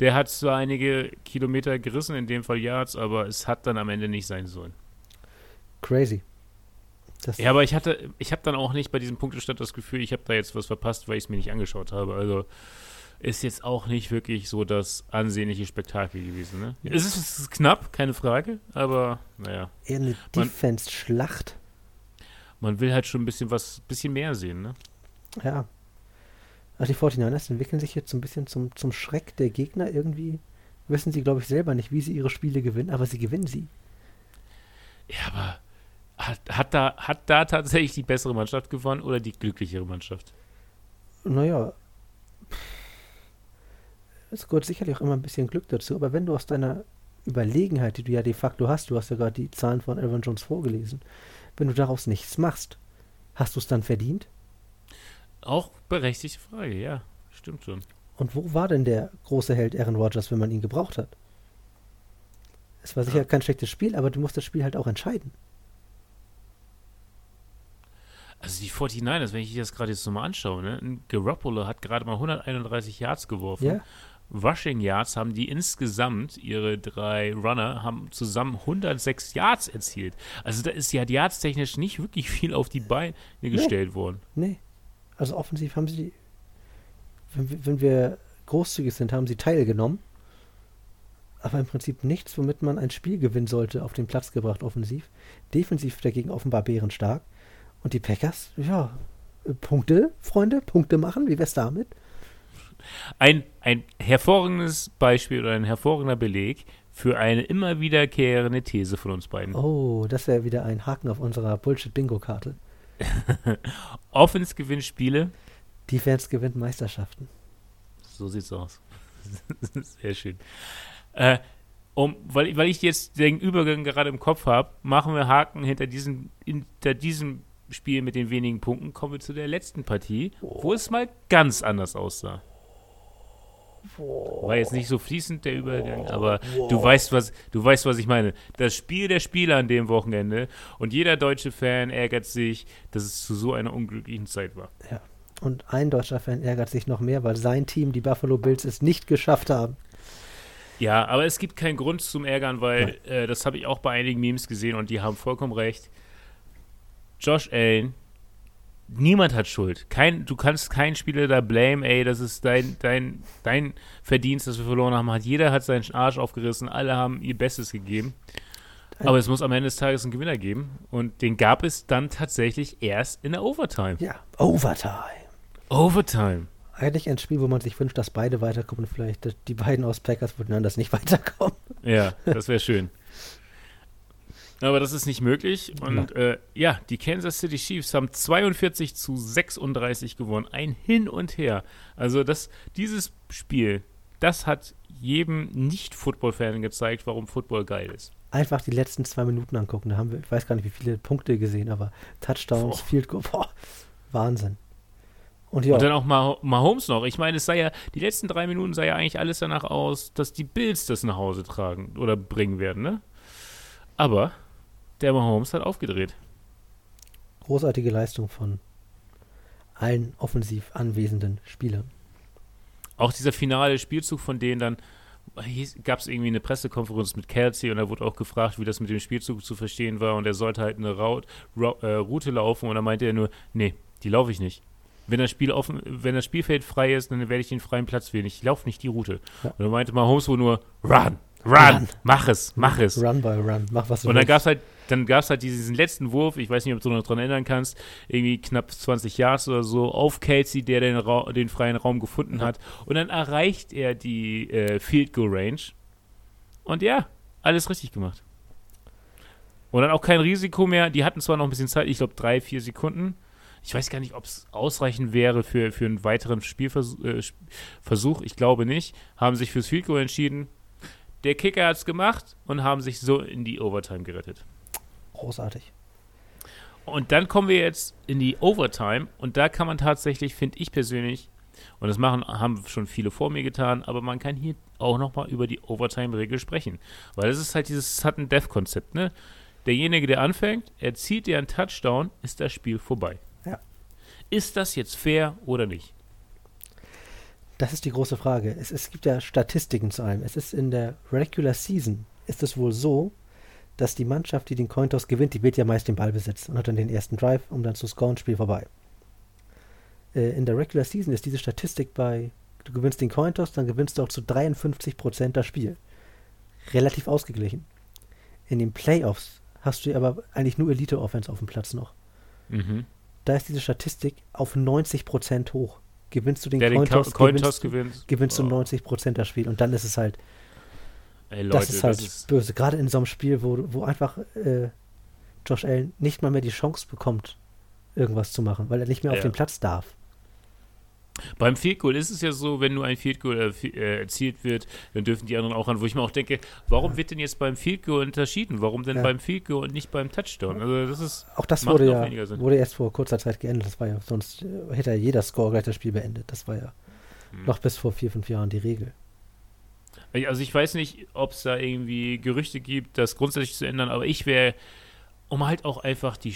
der hat zwar einige Kilometer gerissen, in dem Fall Yards, aber es hat dann am Ende nicht sein sollen. Crazy. Das, Ja, aber ich hatte, ich habe dann auch nicht bei diesem Punktestand das Gefühl, ich habe da jetzt was verpasst, weil ich es mir nicht angeschaut habe. Also ist jetzt auch nicht wirklich so das ansehnliche Spektakel gewesen. Ne? Es, ist, es ist knapp, keine Frage, aber naja, eher eine Defense-Schlacht. man will halt schon ein bisschen was, bisschen mehr sehen. Ne? Ja. Also die 49ers entwickeln sich jetzt so ein bisschen zum, zum Schreck der Gegner. Irgendwie wissen sie, glaube ich, selber nicht, wie sie ihre Spiele gewinnen, aber sie gewinnen sie. Ja, aber hat, hat, da, hat da tatsächlich die bessere Mannschaft gewonnen oder die glücklichere Mannschaft? Naja. Es gehört sicherlich auch immer ein bisschen Glück dazu, aber wenn du aus deiner Überlegenheit, die du ja de facto hast, du hast ja gerade die Zahlen von Aaron Jones vorgelesen, wenn du daraus nichts machst, hast du es dann verdient? Auch berechtigte Frage, ja, stimmt schon. Und wo war denn der große Held Aaron Rodgers, wenn man ihn gebraucht hat? Es war sicher Ja. kein schlechtes Spiel, aber du musst das Spiel halt auch entscheiden. Also die 49ers, wenn ich das gerade jetzt nochmal anschaue, ne? ein Garoppolo hat gerade mal 131 Yards geworfen. Ja? Rushing Yards haben die insgesamt, ihre drei Runner, haben zusammen 106 Yards erzielt. Also da ist ja yardstechnisch nicht wirklich viel auf die Beine gestellt worden. Nee. Also offensiv haben sie, wenn, wir- wenn wir großzügig sind, haben sie teilgenommen. Aber im Prinzip nichts, womit man ein Spiel gewinnen sollte, auf den Platz gebracht offensiv. Defensiv dagegen offenbar bärenstark. Und die Packers, ja, äh, Punkte, Freunde, Punkte machen, wie wär's damit? Ein, ein hervorragendes Beispiel oder ein hervorragender Beleg für eine immer wiederkehrende These von uns beiden. Oh, das wäre wieder ein Haken auf unserer Bullshit-Bingo-Karte. Offense gewinnt Spiele, Defense gewinnt Meisterschaften. So sieht's aus. Sehr schön. Äh, um, weil, weil ich jetzt den Übergang gerade im Kopf habe, machen wir Haken hinter diesem, hinter diesem Spiel mit den wenigen Punkten. Kommen wir zu der letzten Partie, wo es mal ganz anders aussah. War jetzt nicht so fließend der Übergang, aber du weißt, was du weißt, was ich meine. Das Spiel der Spieler an dem Wochenende und jeder deutsche Fan ärgert sich, dass es zu so einer unglücklichen Zeit war. Ja. Und ein deutscher Fan ärgert sich noch mehr, weil sein Team, die Buffalo Bills, es nicht geschafft haben. Ja, aber es gibt keinen Grund zum Ärgern, weil äh, das habe ich auch bei einigen Memes gesehen und die haben vollkommen recht. Josh Allen niemand hat Schuld. Kein, du kannst keinen Spieler da blame, ey, das ist dein, dein, dein Verdienst, dass wir verloren haben. Jeder hat seinen Arsch aufgerissen, alle haben ihr Bestes gegeben. Aber es muss am Ende des Tages einen Gewinner geben. Und den gab es dann tatsächlich erst in der Overtime. Ja, Overtime. Overtime. Eigentlich ein Spiel, wo man sich wünscht, dass beide weiterkommen. Vielleicht die beiden aus Packers würden anders nicht weiterkommen. Ja, das wäre schön. Aber das ist nicht möglich. Und äh, ja, die Kansas City Chiefs haben 42 zu 36 gewonnen. Ein Hin und Her. Also das, dieses Spiel, das hat jedem Nicht-Football-Fan gezeigt, warum Football geil ist. Einfach die letzten zwei Minuten angucken. Da haben wir, ich weiß gar nicht, wie viele Punkte gesehen, aber Touchdowns, boah. Field Goal, boah, Wahnsinn. Und, ja. und dann auch mal Mahomes noch. Ich meine, es sei ja, die letzten drei Minuten sah ja eigentlich alles danach aus, dass die Bills das nach Hause tragen oder bringen werden, ne? Aber der Mahomes hat aufgedreht. Großartige Leistung von allen offensiv anwesenden Spielern. Auch dieser finale Spielzug von denen dann gab es irgendwie eine Pressekonferenz mit Kelsey und da wurde auch gefragt, wie das mit dem Spielzug zu verstehen war und er sollte halt eine Raut, Ra äh, Route laufen und da meinte er nur, nee, die laufe ich nicht. Wenn das, Spiel offen, wenn das Spielfeld frei ist, dann werde ich den freien Platz wählen. Ich laufe nicht die Route. Ja. Und dann meinte Mahomes wohl nur, run, Run, run, mach es, mach es. Run by run, mach was du Und dann gab es halt, dann gab es halt diesen letzten Wurf, ich weiß nicht, ob du noch dran erinnern kannst, irgendwie knapp 20 Yards oder so, auf Kelsey, der den, Ra den freien Raum gefunden hat. Und dann erreicht er die äh, Field Goal Range. Und ja, alles richtig gemacht. Und dann auch kein Risiko mehr. Die hatten zwar noch ein bisschen Zeit, ich glaube drei, vier Sekunden. Ich weiß gar nicht, ob es ausreichend wäre für, für einen weiteren Spielversuch. Äh, ich glaube nicht. Haben sich fürs Field Goal entschieden der Kicker hat es gemacht und haben sich so in die Overtime gerettet. Großartig. Und dann kommen wir jetzt in die Overtime und da kann man tatsächlich, finde ich persönlich, und das machen, haben schon viele vor mir getan, aber man kann hier auch nochmal über die Overtime-Regel sprechen. Weil das ist halt dieses Sudden-Death-Konzept, ne? Derjenige, der anfängt, erzielt dir einen Touchdown, ist das Spiel vorbei. Ja. Ist das jetzt fair oder nicht? Das ist die große Frage. Es, es gibt ja Statistiken zu allem. Es ist in der Regular Season ist es wohl so, dass die Mannschaft, die den Cointoss gewinnt, die wird ja meist den Ball besitzen und hat dann den ersten Drive, um dann zu scoren, Spiel vorbei. Äh, in der Regular Season ist diese Statistik bei, du gewinnst den Cointoss, dann gewinnst du auch zu 53% das Spiel. Relativ ausgeglichen. In den Playoffs hast du aber eigentlich nur Elite-Offense auf dem Platz noch. Mhm. Da ist diese Statistik auf 90% hoch gewinnst du den Cointoss, Cointoss gewinnst, gewinnst du oh. 90% das Spiel und dann ist es halt Ey, Leute, das ist halt das ist böse. Gerade in so einem Spiel, wo, wo einfach äh, Josh Allen nicht mal mehr die Chance bekommt, irgendwas zu machen, weil er nicht mehr ja. auf den Platz darf. Beim Field Goal ist es ja so, wenn nur ein Field Goal äh, äh, erzielt wird, dann dürfen die anderen auch an, wo ich mir auch denke, warum wird denn jetzt beim Field Goal unterschieden? Warum denn ja. beim Field Goal und nicht beim Touchdown? Also das ist auch das wurde ja wurde erst vor kurzer Zeit geändert. Das war ja sonst äh, hätte ja jeder Score gleich das Spiel beendet. Das war ja hm. noch bis vor vier fünf Jahren die Regel. Also ich weiß nicht, ob es da irgendwie Gerüchte gibt, das grundsätzlich zu ändern, aber ich wäre, um halt auch einfach die,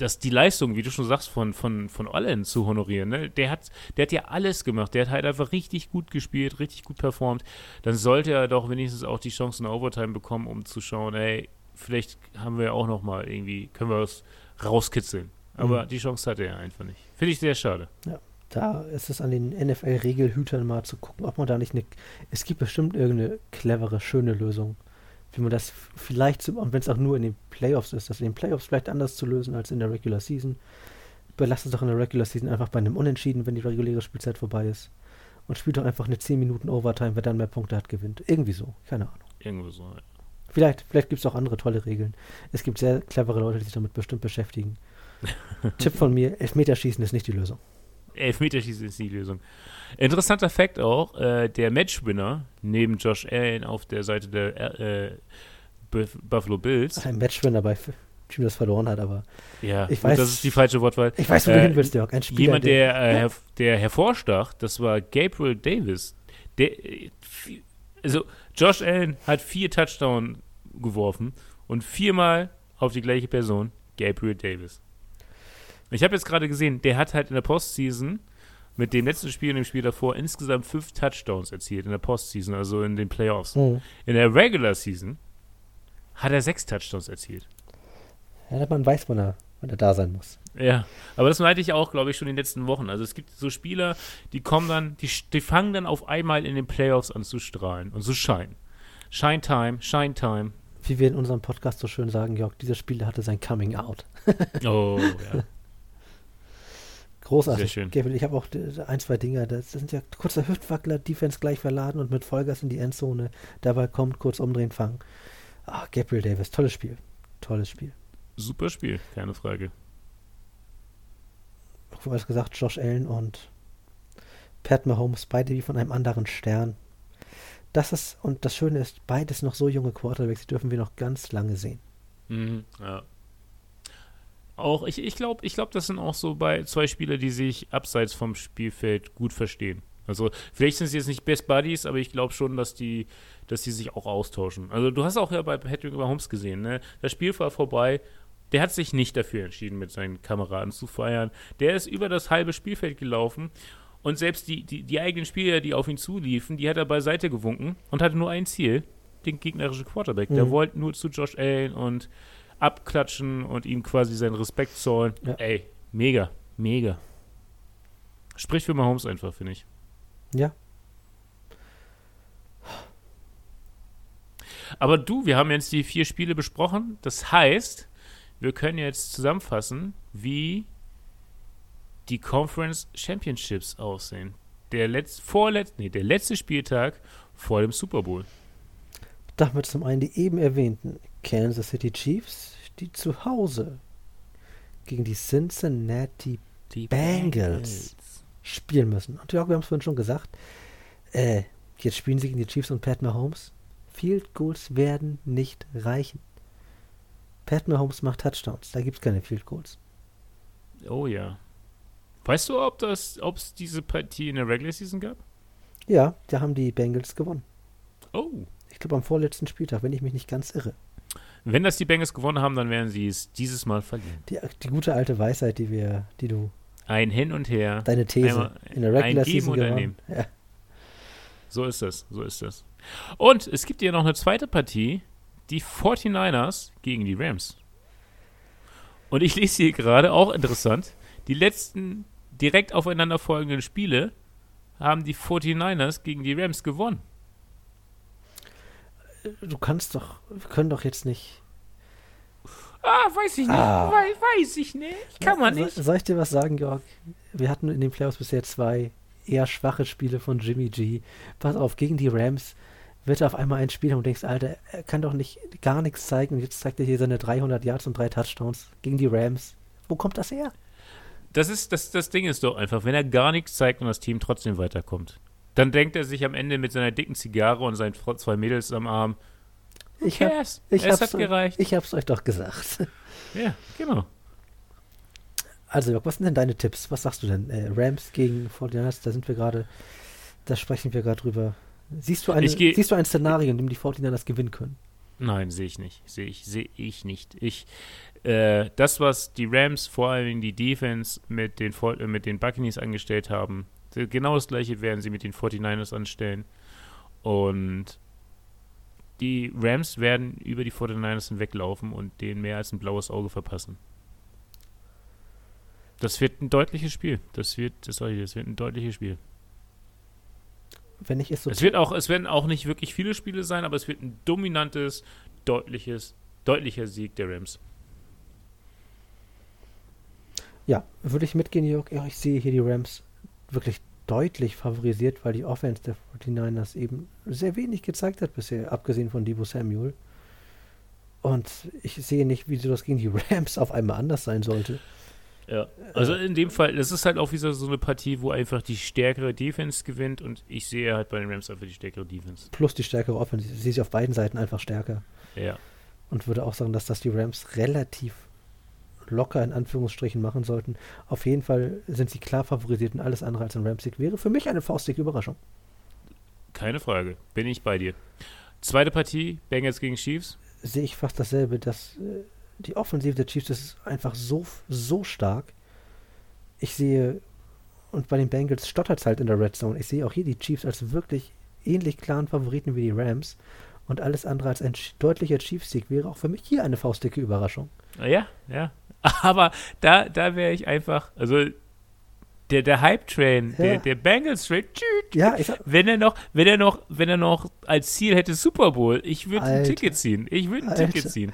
dass die Leistung, wie du schon sagst, von, von, von Allen zu honorieren, ne? der, hat, der hat ja alles gemacht. Der hat halt einfach richtig gut gespielt, richtig gut performt. Dann sollte er doch wenigstens auch die Chance in Overtime bekommen, um zu schauen, ey, vielleicht haben wir auch noch mal irgendwie, können wir was rauskitzeln. Aber mhm. die Chance hatte er einfach nicht. Finde ich sehr schade. Ja, da ist es an den NFL-Regelhütern mal zu gucken, ob man da nicht eine. Es gibt bestimmt irgendeine clevere, schöne Lösung wie man das vielleicht, und wenn es auch nur in den Playoffs ist, das in den Playoffs vielleicht anders zu lösen als in der Regular Season. Belasst es doch in der Regular Season einfach bei einem Unentschieden, wenn die reguläre Spielzeit vorbei ist. Und spielt doch einfach eine 10 Minuten Overtime, wer dann mehr Punkte hat, gewinnt. Irgendwie so, keine Ahnung. Irgendwie so, ja. Vielleicht, vielleicht gibt es auch andere tolle Regeln. Es gibt sehr clevere Leute, die sich damit bestimmt beschäftigen. Tipp von mir, Elfmeterschießen ist nicht die Lösung. Elfmeterschießen ist die Lösung. Interessanter Fakt auch, äh, der Matchwinner neben Josh Allen auf der Seite der äh, Buffalo Bills. Ein Matchwinner bei Team, das verloren hat, aber ja, ich weiß, das ist die falsche Wortwahl. Ich weiß, wo du hin willst, Jörg. Ein Spieler, jemand, der, der, äh, her der hervorstach, das war Gabriel Davis. Der, also Josh Allen hat vier Touchdowns geworfen und viermal auf die gleiche Person, Gabriel Davis. Ich habe jetzt gerade gesehen, der hat halt in der Postseason mit dem letzten Spiel und dem Spiel davor insgesamt fünf Touchdowns erzielt in der Postseason, also in den Playoffs. Mhm. In der Regular Season hat er sechs Touchdowns erzielt. Ja, man weiß man da. wenn er da sein muss. Ja, aber das meinte ich auch, glaube ich, schon in den letzten Wochen. Also es gibt so Spieler, die kommen dann, die, die fangen dann auf einmal in den Playoffs an zu strahlen und zu scheinen. Shine Time, Shine Time. Wie wir in unserem Podcast so schön sagen, Jörg, dieser Spieler hatte sein Coming Out. oh, ja. Großartig. Sehr schön. Gabriel, ich habe auch ein, zwei Dinge. Das sind ja kurzer Hüftwackler, Defense gleich verladen und mit Vollgas in die Endzone. Dabei kommt, kurz umdrehen, fangen. Ah, Gabriel Davis, tolles Spiel. Tolles Spiel. Super Spiel, keine Frage. Du hast gesagt, Josh Allen und Pat Mahomes, beide wie von einem anderen Stern. Das ist, und das Schöne ist, beides noch so junge Quarterbacks, die dürfen wir noch ganz lange sehen. Mhm, ja auch, ich, ich glaube, ich glaub, das sind auch so bei zwei Spieler, die sich abseits vom Spielfeld gut verstehen. Also vielleicht sind sie jetzt nicht Best Buddies, aber ich glaube schon, dass die, dass die sich auch austauschen. Also du hast auch ja bei Patrick Mahomes gesehen, ne? Das Spiel war vorbei. Der hat sich nicht dafür entschieden, mit seinen Kameraden zu feiern. Der ist über das halbe Spielfeld gelaufen und selbst die, die, die eigenen Spieler, die auf ihn zuliefen, die hat er beiseite gewunken und hatte nur ein Ziel, den gegnerischen Quarterback. Mhm. Der wollte nur zu Josh Allen und abklatschen und ihm quasi seinen Respekt zollen. Ja. Ey, mega, mega. Sprich für Mahomes einfach, finde ich. Ja. Aber du, wir haben jetzt die vier Spiele besprochen. Das heißt, wir können jetzt zusammenfassen, wie die Conference Championships aussehen. Der letzte, vorletz, nee, der letzte Spieltag vor dem Super Bowl. Damit zum einen die eben erwähnten Kansas City Chiefs, die zu Hause gegen die Cincinnati die Bengals, Bengals, spielen müssen. Und Jörg, wir haben es vorhin schon gesagt, äh, jetzt spielen sie gegen die Chiefs und Pat Mahomes. Field Goals werden nicht reichen. Pat Mahomes macht Touchdowns, da gibt es keine Field Goals. Oh ja. Weißt du, ob es diese Partie in der Regular Season gab? Ja, da haben die Bengals gewonnen. Oh. Ich glaube am vorletzten Spieltag, wenn ich mich nicht ganz irre. Wenn das die Bengals gewonnen haben, dann werden sie es dieses Mal verlieren. Die, die gute alte Weisheit, die wir, die du. Ein Hin und Her. Deine These. Einmal, in der Regular ein Season gewonnen. Nehmen. Ja. So ist das, so ist das. Und es gibt ja noch eine zweite Partie, die 49ers gegen die Rams. Und ich lese hier gerade, auch interessant, die letzten direkt aufeinanderfolgenden Spiele haben die 49ers gegen die Rams gewonnen du kannst doch, wir können doch jetzt nicht. Ah, weiß ich nicht. Ah. Weiß, weiß ich nicht. Kann man nicht. soll ich dir was sagen, Georg? Wir hatten in den Playoffs bisher zwei eher schwache Spiele von Jimmy G. Pass auf, gegen die Rams wird er auf einmal ein Spiel und du denkst, Alter, er kann doch nicht gar nichts zeigen und jetzt zeigt er hier seine 300 Yards und drei Touchdowns gegen die Rams. Wo kommt das her? Das ist, das, das Ding ist doch einfach, wenn er gar nichts zeigt und das Team trotzdem weiterkommt. Dann denkt er sich am Ende mit seiner dicken Zigarre und seinen zwei Mädels am Arm. Ich hab, yes, ich es hat gereicht. Ich hab's euch doch gesagt. Ja, genau. Also, was sind denn deine Tipps? Was sagst du denn? Äh, Rams gegen 49ers, da sind wir gerade, da sprechen wir gerade drüber. Siehst du, eine, geh, siehst du ein Szenario, in dem die 49ers gewinnen können? Nein, sehe ich nicht. Sehe ich, sehe ich nicht. Ich, äh, das, was die Rams, vor allem die Defense mit den, äh, mit den Buccaneers angestellt haben, Genau das gleiche werden sie mit den 49ers anstellen. Und die Rams werden über die 49ers hinweglaufen und denen mehr als ein blaues Auge verpassen. Das wird ein deutliches Spiel. Das wird, das sage ich, das wird ein deutliches Spiel. Wenn ich es so. Es wird auch, es werden auch nicht wirklich viele Spiele sein, aber es wird ein dominantes, deutliches, deutlicher Sieg der Rams. Ja, würde ich mitgehen, Jörg. Ja, ich sehe hier die Rams wirklich deutlich favorisiert, weil die Offense der 49ers eben sehr wenig gezeigt hat bisher, abgesehen von Debo Samuel. Und ich sehe nicht, wieso das gegen die Rams auf einmal anders sein sollte. Ja, also in dem Fall, das ist halt auch wieder so eine Partie, wo einfach die stärkere Defense gewinnt und ich sehe halt bei den Rams einfach die stärkere Defense. Plus die stärkere Offense. Sie auf beiden Seiten einfach stärker. Ja. Und würde auch sagen, dass das die Rams relativ locker in Anführungsstrichen machen sollten. Auf jeden Fall sind sie klar favorisiert und alles andere als ein Ramsick wäre für mich eine faustige Überraschung. Keine Frage, bin ich bei dir. Zweite Partie, Bengals gegen Chiefs. Sehe ich fast dasselbe, dass äh, die Offensive der Chiefs ist einfach so, so stark. Ich sehe, und bei den Bengals stottert es halt in der Red Zone. Ich sehe auch hier die Chiefs als wirklich ähnlich klaren Favoriten wie die Rams. Und alles andere als ein deutlicher Chiefs-Sieg wäre auch für mich hier eine faustdicke Überraschung. Ja, ja. Aber da, da wäre ich einfach, also der, der Hype-Train, ja. der, der Bengals-Train, ja, wenn er noch, wenn er noch, wenn er noch als Ziel hätte Super Bowl, ich würde ein Ticket ziehen. Ich würde ein Alter. Ticket ziehen.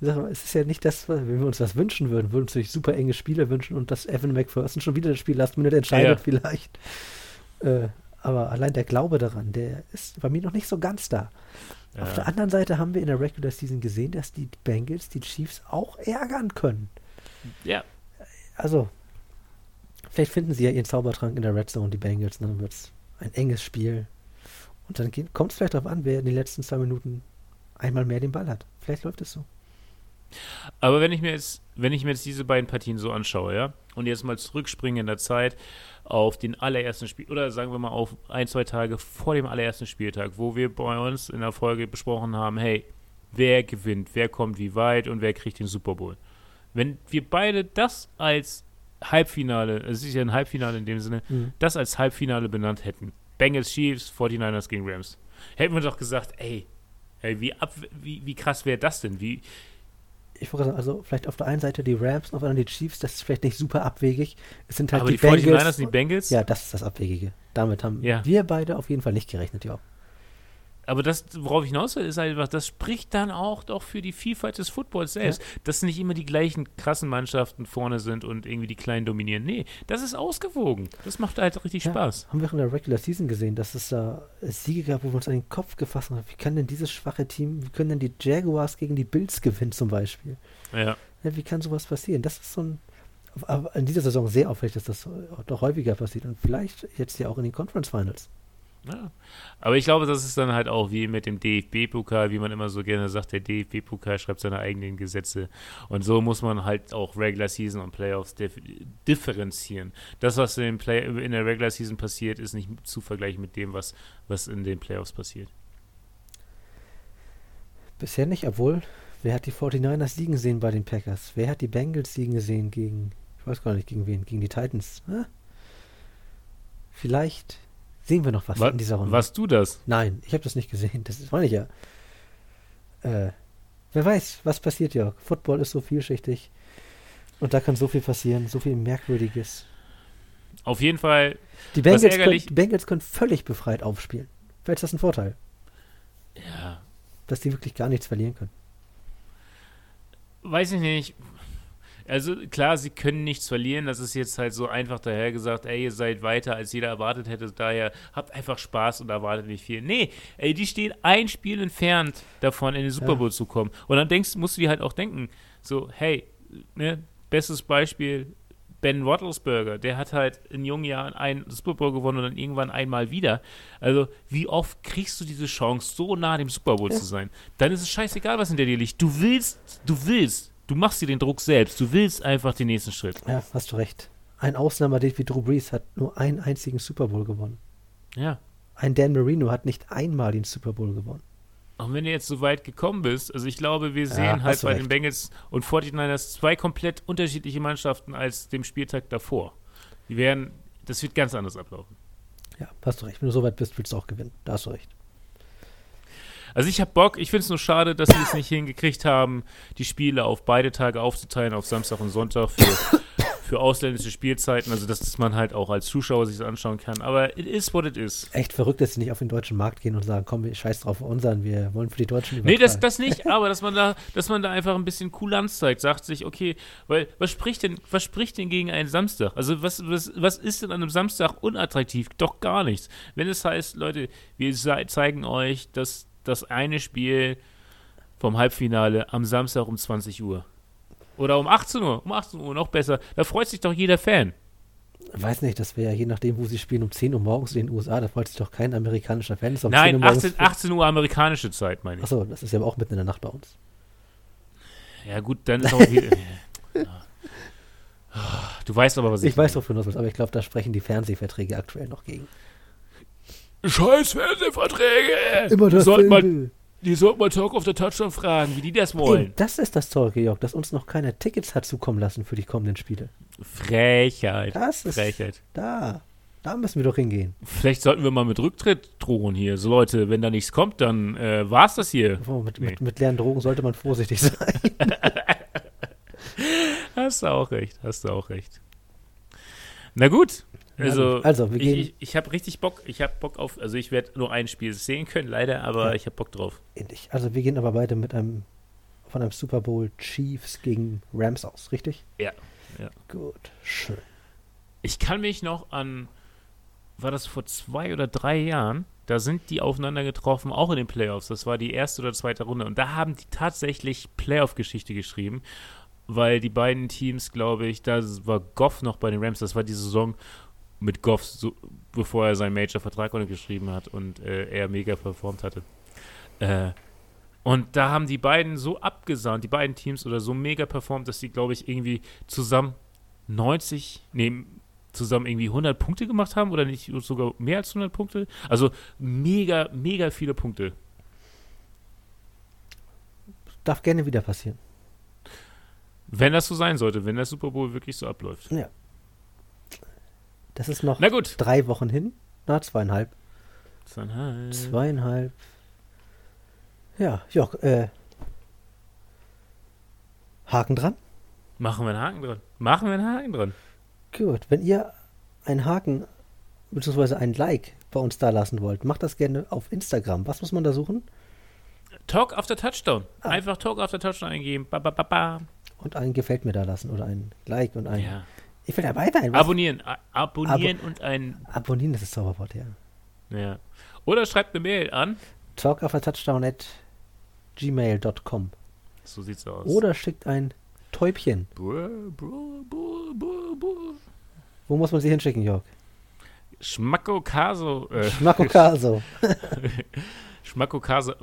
Mal, es ist ja nicht das, wenn wir uns das wünschen würden, würden wir uns super enge Spiele wünschen und dass Evan McPherson schon wieder das Spiel Last Minute entscheidet ja. vielleicht. Äh, aber allein der Glaube daran, der ist bei mir noch nicht so ganz da. Auf der anderen Seite haben wir in der Regular Season gesehen, dass die Bengals die Chiefs auch ärgern können. Ja. Also, vielleicht finden sie ja ihren Zaubertrank in der Red Zone, die Bengals, und dann wird es ein enges Spiel. Und dann kommt es vielleicht darauf an, wer in den letzten zwei Minuten einmal mehr den Ball hat. Vielleicht läuft es so. Aber wenn ich mir jetzt, wenn ich mir jetzt diese beiden Partien so anschaue, ja, und jetzt mal zurückspringe in der Zeit auf den allerersten Spiel, oder sagen wir mal auf ein, zwei Tage vor dem allerersten Spieltag, wo wir bei uns in der Folge besprochen haben, hey, wer gewinnt, wer kommt wie weit und wer kriegt den Super Bowl. Wenn wir beide das als Halbfinale, es ist ja ein Halbfinale in dem Sinne, mhm. das als Halbfinale benannt hätten, Bengals Chiefs, 49ers gegen Rams, hätten wir doch gesagt, ey, ey wie, ab, wie, wie krass wäre das denn? Wie, ich wollte sagen, also vielleicht auf der einen Seite die Rams, auf der anderen die Chiefs, das ist vielleicht nicht super abwegig. Es sind halt Aber die, die Bengals. 49ers und die Bengals? Ja, das ist das Abwegige. Damit haben ja. wir beide auf jeden Fall nicht gerechnet, ja aber das, worauf ich hinaus will, ist einfach, das spricht dann auch doch für die Vielfalt des Footballs selbst, ja. dass nicht immer die gleichen krassen Mannschaften vorne sind und irgendwie die Kleinen dominieren. Nee, das ist ausgewogen. Das macht halt richtig ja, Spaß. Haben wir auch in der Regular Season gesehen, dass es da Siege gab, wo wir uns an den Kopf gefasst haben. Wie kann denn dieses schwache Team, wie können denn die Jaguars gegen die Bills gewinnen zum Beispiel? Ja. ja wie kann sowas passieren? Das ist so ein in dieser Saison sehr auffällig, dass das doch häufiger passiert und vielleicht jetzt ja auch in den Conference Finals. Ja. Aber ich glaube, das ist dann halt auch wie mit dem DFB-Pokal, wie man immer so gerne sagt, der DFB-Pokal schreibt seine eigenen Gesetze. Und so muss man halt auch Regular Season und Playoffs dif differenzieren. Das, was in, Play in der Regular Season passiert, ist nicht zu vergleichen mit dem, was, was in den Playoffs passiert. Bisher nicht, obwohl, wer hat die 49ers siegen sehen bei den Packers? Wer hat die Bengals siegen gesehen gegen, ich weiß gar nicht, gegen wen, gegen die Titans? Hm? Vielleicht Sehen wir noch was, was in dieser Runde? Warst du das? Nein, ich habe das nicht gesehen. Das ist, meine ich ja. Äh, wer weiß, was passiert, Jörg. Football ist so vielschichtig. Und da kann so viel passieren, so viel Merkwürdiges. Auf jeden Fall. Die Bengals, können, die Bengals können völlig befreit aufspielen. Vielleicht ist das ein Vorteil. Ja. Dass die wirklich gar nichts verlieren können. Weiß ich nicht. Also klar, sie können nichts verlieren. Das ist jetzt halt so einfach dahergesagt, ey, ihr seid weiter, als jeder erwartet hätte. Daher habt einfach Spaß und erwartet nicht viel. Nee, ey, die stehen ein Spiel entfernt davon, in den Super Bowl ja. zu kommen. Und dann denkst, musst du dir halt auch denken, so, hey, ne, bestes Beispiel, Ben Roethlisberger, der hat halt in jungen Jahren einen Super Bowl gewonnen und dann irgendwann einmal wieder. Also, wie oft kriegst du diese Chance, so nah dem Super Bowl ja. zu sein? Dann ist es scheißegal, was hinter dir liegt. Du willst, du willst du machst dir den Druck selbst. Du willst einfach den nächsten Schritt. Ja, hast du recht. Ein Ausnahmer wie Drew Brees hat nur einen einzigen Super Bowl gewonnen. Ja. Ein Dan Marino hat nicht einmal den Super Bowl gewonnen. Auch wenn du jetzt so weit gekommen bist, also ich glaube, wir sehen ja, halt bei recht. den Bengals und 49ers zwei komplett unterschiedliche Mannschaften als dem Spieltag davor. Die werden, das wird ganz anders ablaufen. Ja, hast du recht. Wenn du so weit bist, willst du auch gewinnen. Da hast du recht. Also ich habe Bock, ich finde es nur schade, dass sie es nicht hingekriegt haben, die Spiele auf beide Tage aufzuteilen, auf Samstag und Sonntag für, für ausländische Spielzeiten, also dass man halt auch als Zuschauer sich das anschauen kann. Aber it is what it is. Echt verrückt, dass sie nicht auf den deutschen Markt gehen und sagen, komm, scheiß drauf unseren, wir wollen für die Deutschen übertragen. Nee, das, das nicht, aber dass man da, dass man da einfach ein bisschen Kulanz zeigt, sagt sich, okay, weil was spricht denn, was spricht denn gegen einen Samstag? Also was, was, was ist denn an einem Samstag unattraktiv? Doch gar nichts. Wenn es heißt, Leute, wir zeigen euch, dass das eine Spiel vom Halbfinale am Samstag um 20 Uhr. Oder um 18 Uhr, um 18 Uhr, noch besser. Da freut sich doch jeder Fan. Weiß nicht, das wäre ja je nachdem, wo sie spielen, um 10 Uhr morgens in den USA, da freut sich doch kein amerikanischer Fan. Um Nein, 18, 18, Uhr amerikanische Zeit, meine ich. Achso, das ist ja auch mitten in der Nacht bei uns. Ja, gut, dann ist auch wieder. Du weißt aber, was ich Ich weiß, wofür du willst, aber ich glaube, da sprechen die Fernsehverträge aktuell noch gegen. Scheiß Fernsehverträge. Immer das sollte man, Die sollten mal Talk of the Touchdown fragen, wie die das wollen. Eben, das ist das Zeug, Georg, dass uns noch keiner Tickets hat zukommen lassen für die kommenden Spiele. Frechheit. Das ist Frechheit. Da. Da müssen wir doch hingehen. Vielleicht sollten wir mal mit Rücktritt drohen hier. So Leute, wenn da nichts kommt, dann äh, war's das hier. Oh, mit, nee. mit, mit leeren Drogen sollte man vorsichtig sein. Hast du auch recht, hast du auch recht. Na gut, also, also wir ich, ich, ich habe richtig Bock. Ich habe Bock auf, also ich werde nur ein Spiel sehen können, leider, aber ja. ich habe Bock drauf. Ähnlich. Also wir gehen aber beide mit einem von einem Super Bowl Chiefs gegen Rams aus, richtig? Ja. ja. Gut, schön. Ich kann mich noch an, war das vor zwei oder drei Jahren? Da sind die aufeinander getroffen, auch in den Playoffs. Das war die erste oder zweite Runde. Und da haben die tatsächlich Playoff-Geschichte geschrieben weil die beiden Teams, glaube ich, da war Goff noch bei den Rams, das war die Saison mit Goff, so, bevor er seinen Major-Vertrag untergeschrieben hat und äh, er mega performt hatte. Äh, und da haben die beiden so abgesahnt, die beiden Teams oder so mega performt, dass die, glaube ich, irgendwie zusammen 90, nee, zusammen irgendwie 100 Punkte gemacht haben oder nicht sogar mehr als 100 Punkte. Also mega, mega viele Punkte. Darf gerne wieder passieren. Wenn das so sein sollte, wenn der Super Bowl wirklich so abläuft. Ja. Das ist noch drei Wochen hin. Na, zweieinhalb. Zweieinhalb. Zweieinhalb. Ja, Joch, äh. Haken dran? Machen wir einen Haken dran. Machen wir einen Haken dran. Gut, wenn ihr einen Haken bzw. ein Like bei uns da lassen wollt, macht das gerne auf Instagram. Was muss man da suchen? Talk after Touchdown. Ah. Einfach Talk after Touchdown eingeben. Ba, ba, ba, ba und ein Gefällt mir da lassen oder ein Like und ein. Ja. Ich will dabei sein. Was? Abonnieren. abonnieren Abo und ein. Abonnieren, das ist Zauberwort, ja. Ja. Oder schreibt eine Mail an. talkofatouchdown at gmail.com. So sieht's aus. Oder schickt ein Täubchen. Buh, buh, buh, Wo muss man sie hinschicken, Jörg? Schmacko Caso. Äh, Schmacko Caso. Schmacko Caso.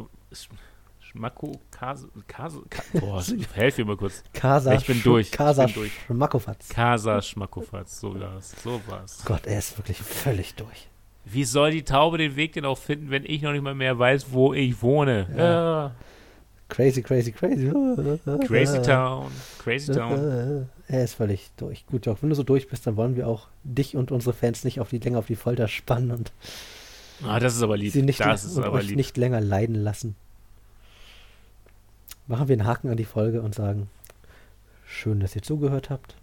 Schmacko, Kase, Kase, boah, helf mir mal kurz. Kasa, ich bin durch. Kasa, ich bin durch. Schmackofatz. Kasa, Schmackofatz, so war's, so war's. Gott, er ist wirklich völlig durch. Wie soll die Taube den Weg denn auch finden, wenn ich noch nicht mal mehr weiß, wo ich wohne? Ja. Ja. Crazy, crazy, crazy. Crazy Town, Crazy Town. Er ist völlig durch. Gut, Joch, wenn du so durch bist, dann wollen wir auch dich und unsere Fans nicht auf die länger auf die Folter spannen und ah, das ist aber lieb. sie nicht, das ist aber lieb. nicht länger leiden lassen machen wir einen Haken an die Folge und sagen, schön, dass ihr zugehört habt.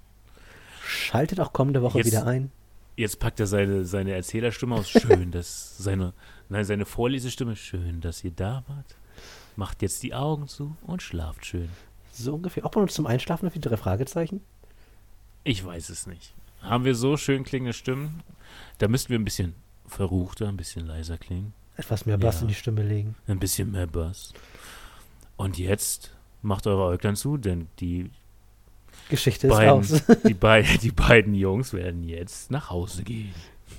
Schaltet auch kommende Woche jetzt, wieder ein. Jetzt packt er seine, seine Erzählerstimme aus. Schön, dass seine, nein, seine Vorlesestimme. Schön, dass ihr da wart. Macht jetzt die Augen zu und schlaft schön. So ungefähr. Auch bei uns zum Einschlafen noch die drei Fragezeichen? Ich weiß es nicht. Haben wir so schön klingende Stimmen? Da müssten wir ein bisschen verruchter, ein bisschen leiser klingen. Etwas mehr Bass ja. in die Stimme legen. Ein bisschen mehr Bass. Und jetzt macht eure Äuglein zu, denn die Geschichte beiden, ist aus. die, be die beiden Jungs werden jetzt nach Hause gehen.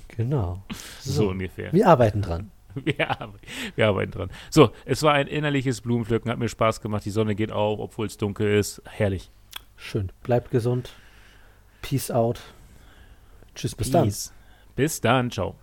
Genau. So, so ungefähr. Wir arbeiten dran. Ja, wir arbeiten dran. So, es war ein innerliches Blumenpflücken, hat mir Spaß gemacht. Die Sonne geht auf, obwohl es dunkel ist. Herrlich. Schön. Bleibt gesund. Peace out. Tschüss, bis Peace. dann. Bis dann. Ciao.